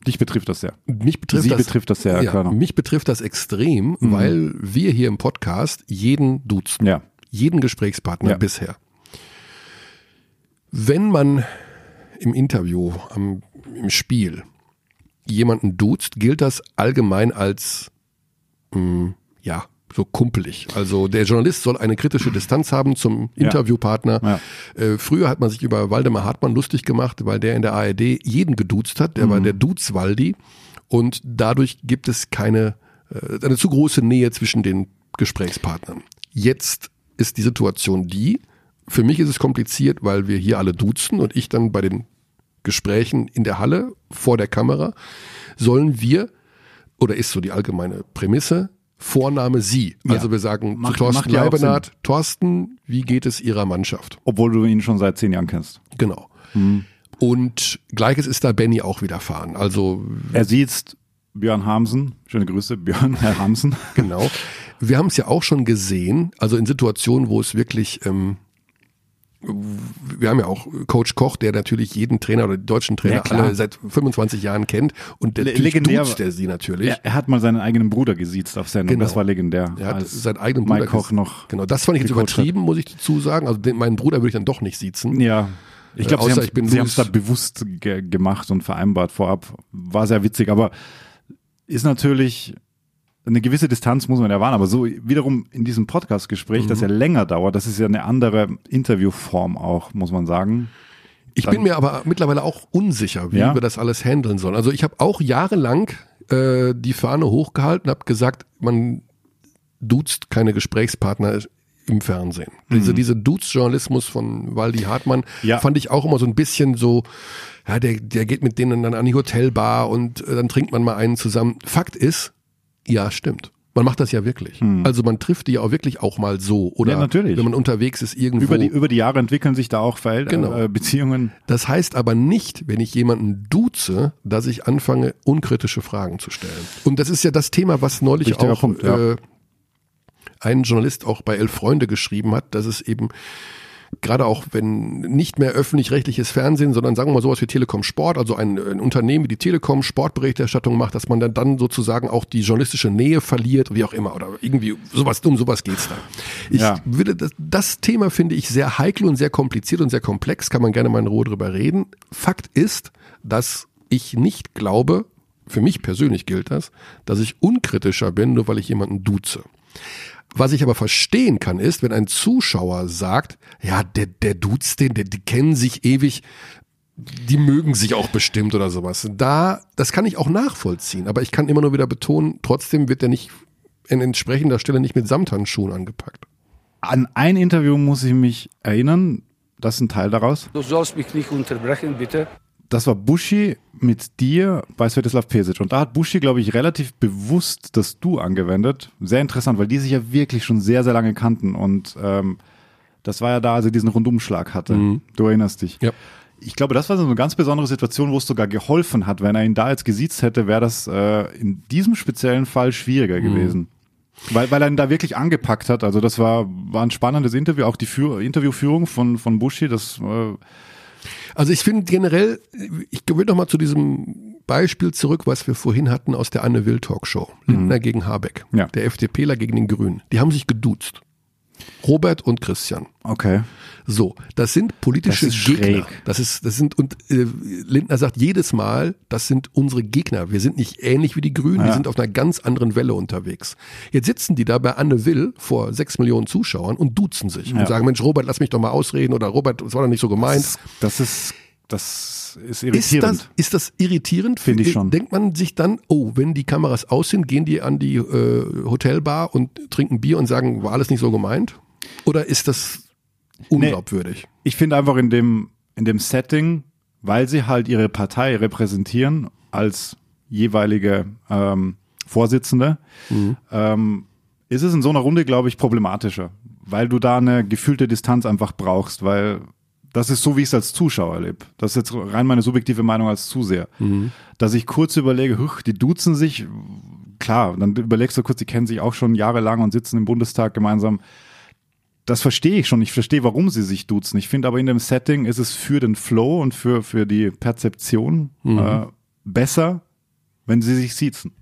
Dich betrifft das sehr.
Mich betrifft
Sie
das,
betrifft das sehr,
ja,
Körner.
Mich betrifft das extrem, weil wir hier im Podcast jeden duzen.
Ja.
Jeden Gesprächspartner
Ja.
bisher. Wenn man im Interview, am, im Spiel jemanden duzt, gilt das allgemein als, mh, ja, so kumpelig. Also der Journalist soll eine kritische Distanz haben zum
Ja.
Interviewpartner.
Ja.
Äh, früher hat man sich über Waldemar Hartmann lustig gemacht, weil der in der ARD jeden geduzt hat. Der war
Mhm.
der Duzwaldi. Und dadurch gibt es keine, äh, eine zu große Nähe zwischen den Gesprächspartnern. Jetzt ist die Situation die, für mich ist es kompliziert, weil wir hier alle duzen und ich dann bei den Gesprächen in der Halle vor der Kamera sollen wir, oder ist so die allgemeine Prämisse, Vorname Sie. Also
Ja.
wir sagen
Macht-
zu Thorsten Leibenhardt, Thorsten, wie geht es Ihrer Mannschaft?
Obwohl du ihn schon seit zehn Jahren kennst.
Genau. Und gleiches ist da Benny auch widerfahren. Also
Er sieht Björn Hamsen. Schöne Grüße, Björn, [LAUGHS] Herr Hamsen.
Genau. Wir haben es ja auch schon gesehen, also in Situationen, wo es wirklich, ähm, wir haben ja auch Coach Koch, der natürlich jeden Trainer oder deutschen Trainer
Ja,
alle seit 25 Jahren kennt und der
Le- legendär
duzt er sie natürlich.
Er, er hat mal seinen eigenen Bruder gesiezt auf Sendung.
Genau.
Das war legendär.
Er hat seinen eigenen Bruder
Mike Koch noch.
Genau, das fand ich jetzt
gecoacht hat.
übertrieben, muss ich dazu sagen. Also den, meinen Bruder würde ich dann doch nicht siezen.
Ja. Ich
Äh,
glaube, sie haben
bin
sie
Louis-
es da bewusst ge gemacht und vereinbart vorab. War sehr witzig, aber ist natürlich eine gewisse Distanz muss man ja wahren, aber so wiederum in diesem Podcast-Gespräch, das
Mhm.
ja länger dauert, das ist ja eine andere Interviewform auch, muss man sagen.
Ich bin mir aber mittlerweile auch unsicher, wie
Ja?
wir das alles handeln sollen. Also ich habe auch jahrelang äh, die Fahne hochgehalten, habe gesagt, man duzt keine Gesprächspartner im Fernsehen. Diese,
Mhm.
diese Dudes-Journalismus von Waldi Hartmann
Ja.
fand ich auch immer so ein bisschen so, ja, der, der geht mit denen dann an die Hotelbar und äh, dann trinkt man mal einen zusammen. Fakt ist, ja, stimmt. Man macht das ja wirklich. Also man trifft die ja auch wirklich auch mal so. Oder
Hm. Ja, natürlich.
wenn man unterwegs ist irgendwo.
Über die, über die Jahre entwickeln sich da auch Verhält
Genau.
äh, Beziehungen.
Das heißt aber nicht, wenn ich jemanden duze, dass ich anfange, unkritische Fragen zu stellen. Und das ist ja das Thema, was neulich
Wichtiger
auch
Punkt, ja.
äh, ein Journalist auch bei Elf Freunde geschrieben hat, dass es eben gerade auch wenn nicht mehr öffentlich-rechtliches Fernsehen, sondern sagen wir mal sowas wie Telekom Sport, also ein, ein Unternehmen wie die Telekom Sportberichterstattung macht, dass man dann, dann sozusagen auch die journalistische Nähe verliert, wie auch immer, oder irgendwie sowas, um sowas geht's da. Ich
Ja.
würde das, das Thema finde ich sehr heikel und sehr kompliziert und sehr komplex, kann man gerne mal in Ruhe drüber reden. Fakt ist, dass ich nicht glaube, für mich persönlich gilt das, dass ich unkritischer bin, nur weil ich jemanden duze. Was ich aber verstehen kann, ist, wenn ein Zuschauer sagt, ja, der, der duzt den, der, die kennen sich ewig, die mögen sich auch bestimmt oder sowas. Da, das kann ich auch nachvollziehen, aber ich kann immer nur wieder betonen, trotzdem wird der nicht in entsprechender Stelle nicht mit Samthandschuhen angepackt.
An ein Interview muss ich mich erinnern, das ist ein Teil daraus.
Du sollst mich nicht unterbrechen, bitte.
Das war Buschi mit dir bei Svetislav Pesic. Und da hat Buschi, glaube ich, relativ bewusst das Du angewendet. Sehr interessant, weil die sich ja wirklich schon sehr, sehr lange kannten. Und ähm, das war ja da, als er diesen Rundumschlag hatte.
Mhm.
Du erinnerst dich.
Ja.
Ich glaube, das war so eine ganz besondere Situation, wo es sogar geholfen hat. Wenn er ihn da jetzt gesiezt hätte, wäre das äh, in diesem speziellen Fall schwieriger
Mhm.
gewesen. Weil, weil er ihn da wirklich angepackt hat. Also das war, war ein spannendes Interview, auch die Führ Interviewführung von, von Buschi, das äh,
Also ich finde generell, ich will noch mal zu diesem Beispiel zurück, was wir vorhin hatten aus der Anne Will Talkshow. Lindner gegen Habeck.
Ja.
Der FDPler gegen den Grünen. Die haben sich geduzt. Robert und Christian.
okay.
So, das sind politische
Das
Gegner.
schräg.
Das ist, das sind, und äh, Lindner sagt jedes Mal, das sind unsere Gegner. Wir sind nicht ähnlich wie die Grünen, wir
Ja.
sind auf einer ganz anderen Welle unterwegs. Jetzt sitzen die da bei Anne Will vor sechs Millionen Zuschauern und duzen sich
Ja.
und sagen, Mensch, Robert, lass mich doch mal ausreden oder Robert, das war doch nicht so gemeint.
Das, das ist das ist
Ist
irritierend.
das, ist das irritierend?
Finde ich schon.
Denkt man sich dann, oh, wenn die Kameras aus sind, gehen die an die äh, Hotelbar und trinken Bier und sagen, war alles nicht so gemeint? Oder ist das unglaubwürdig?
ich finde einfach in dem, in dem Setting, weil sie halt ihre Partei repräsentieren als jeweilige ähm, Vorsitzende, ähm, ist es in so einer Runde, glaube ich, problematischer, weil du da eine gefühlte Distanz einfach brauchst, weil das ist so, wie ich es als Zuschauer erlebe. Das ist jetzt rein meine subjektive Meinung als Zuseher. Dass ich kurz überlege, huch, die duzen sich, klar, dann überlegst du kurz, die kennen sich auch schon jahrelang und sitzen im Bundestag gemeinsam das verstehe ich schon. Ich verstehe, warum sie sich duzen. Ich finde aber in dem Setting ist es für den Flow und für, für die Perzeption
Mhm.
äh, besser, wenn sie sich siezen.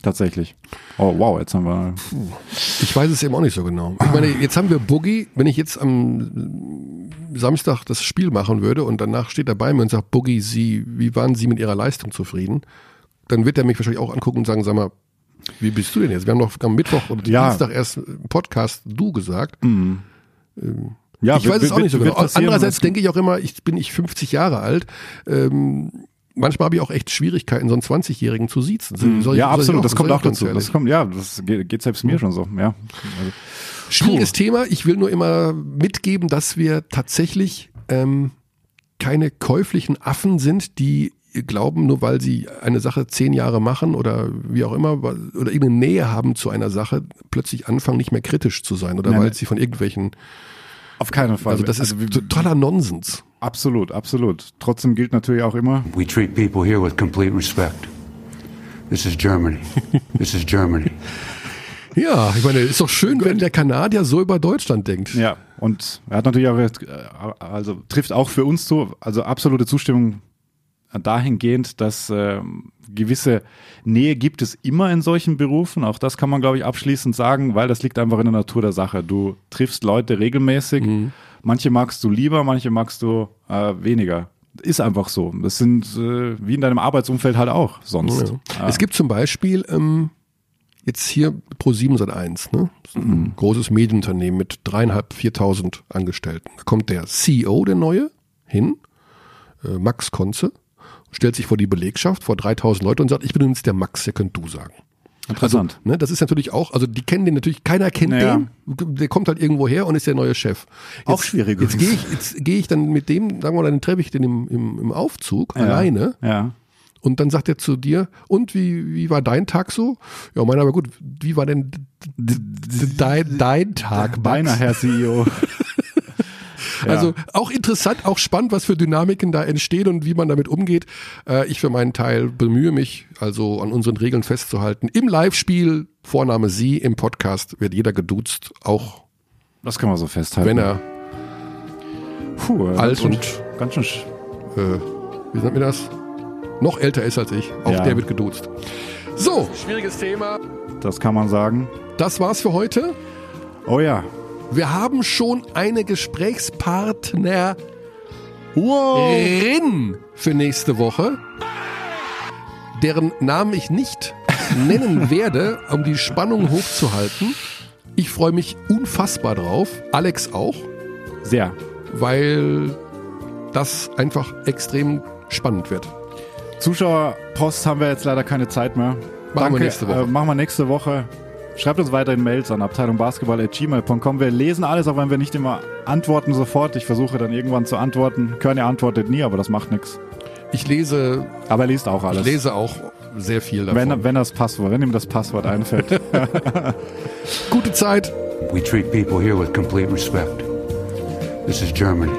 Tatsächlich. Oh, wow, jetzt haben wir.
Ich weiß es eben auch nicht so genau. Ich meine, jetzt haben wir Boogie, wenn ich jetzt am Samstag das Spiel machen würde und danach steht er bei mir und sagt, Boogie, Sie, wie waren Sie mit Ihrer Leistung zufrieden? Dann wird er mich wahrscheinlich auch angucken und sagen, sag mal, wie bist du denn jetzt? Wir haben doch am Mittwoch und
Ja.
Dienstag erst im Podcast du gesagt.
Mhm.
Ähm,
Ja,
ich
wird-
weiß es auch nicht so genau. Andererseits denke ich auch immer, ich bin ich 50 Jahre alt. Ähm, manchmal habe ich auch echt Schwierigkeiten, so einen 20-Jährigen zu siezen. Soll ich-
ja, absolut. das kommt auch dazu. Das kommt, ja, das geht, geht selbst mir schon so. Ja. Also,
Schwieriges Thema. Ich will nur immer mitgeben, dass wir tatsächlich ähm, keine käuflichen Affen sind, die glauben, nur weil sie eine Sache zehn Jahre machen oder wie auch immer, oder irgendeine Nähe haben zu einer Sache, plötzlich anfangen, nicht mehr kritisch zu sein oder
Nein,
weil sie von irgendwelchen.
Auf keinen Fall.
Also das ist
Also
totaler Nonsens.
Absolut, absolut. Trotzdem gilt natürlich auch immer.
We treat people here with complete respect. This is Germany. [LAUGHS] This is Germany.
Ja, ich meine, ist doch schön, wenn der Kanadier so über Deutschland denkt.
Ja, und er hat natürlich auch, äh, also trifft auch für uns zu, also absolute Zustimmung dahingehend, dass ähm, gewisse Nähe gibt es immer in solchen Berufen. Auch das kann man, glaube ich, abschließend sagen, weil das liegt einfach in der Natur der Sache. Du triffst Leute regelmäßig. Manche magst du lieber, manche magst du äh, weniger. Ist einfach so. Das sind äh, wie in deinem Arbeitsumfeld halt auch sonst.
Ja. Es gibt zum Beispiel ähm, jetzt hier Pro7 Sat1, ne? Das ist ein großes Medienunternehmen mit dreieinhalb, viertausend Angestellten. Da kommt der CEO, der neue, hin, äh, Max Konze, stellt sich vor die Belegschaft, vor 3000 Leute und sagt, ich bin übrigens der Max, der könnt du sagen.
Interessant.
Also, ne, das ist natürlich auch, also die kennen den natürlich, keiner kennt
Naja.
den, der kommt halt irgendwo her und ist der neue Chef. Jetzt,
Auch schwierig
Jetzt gehe ich, jetzt gehe ich dann mit dem, sagen wir mal, dann treffe ich den im, im, im Aufzug
Ja.
alleine.
Ja.
Und dann sagt er zu dir, und wie, wie war dein Tag so? Ja, meiner war gut. Wie war denn dein, dein Tag?
Beinahe, Herr CEO. [LAUGHS] Ja.
Also auch interessant, auch spannend, was für Dynamiken da entstehen und wie man damit umgeht. Äh, ich für meinen Teil bemühe mich, also an unseren Regeln festzuhalten. Im Live-Spiel, Vorname Sie, im Podcast wird jeder geduzt, auch
Das kann man so festhalten.
wenn er
Puh,
alt
ganz
und,
schön- ganz schön sch-
äh, wie nennt man das? Noch älter ist als ich. Auch
Ja.
der wird geduzt. So,
Schwieriges Thema.
Das kann man sagen.
das war's für heute.
Oh ja.
Wir haben schon eine Gesprächspartnerin für nächste Woche, deren Namen ich nicht nennen [LAUGHS] werde, um die Spannung hochzuhalten. Ich freue mich unfassbar drauf. Alex auch,
Sehr.
weil das einfach extrem spannend wird.
Zuschauerpost haben wir jetzt leider keine Zeit mehr.
Machen wir nächste Woche.
Äh, machen wir nächste Woche. Schreibt uns weiterhin Mails an abteilungbasketball.gmail.com. Wir lesen alles, auch wenn wir nicht immer antworten sofort. Ich versuche dann irgendwann zu antworten. Körny antwortet nie, aber das macht nichts.
Ich lese,
Aber er liest auch alles.
ich lese auch sehr viel davon.
wenn, wenn das Passwort, wenn ihm das Passwort einfällt. [LAUGHS]
Gute Zeit.
We treat people here with complete respect. This is Germany.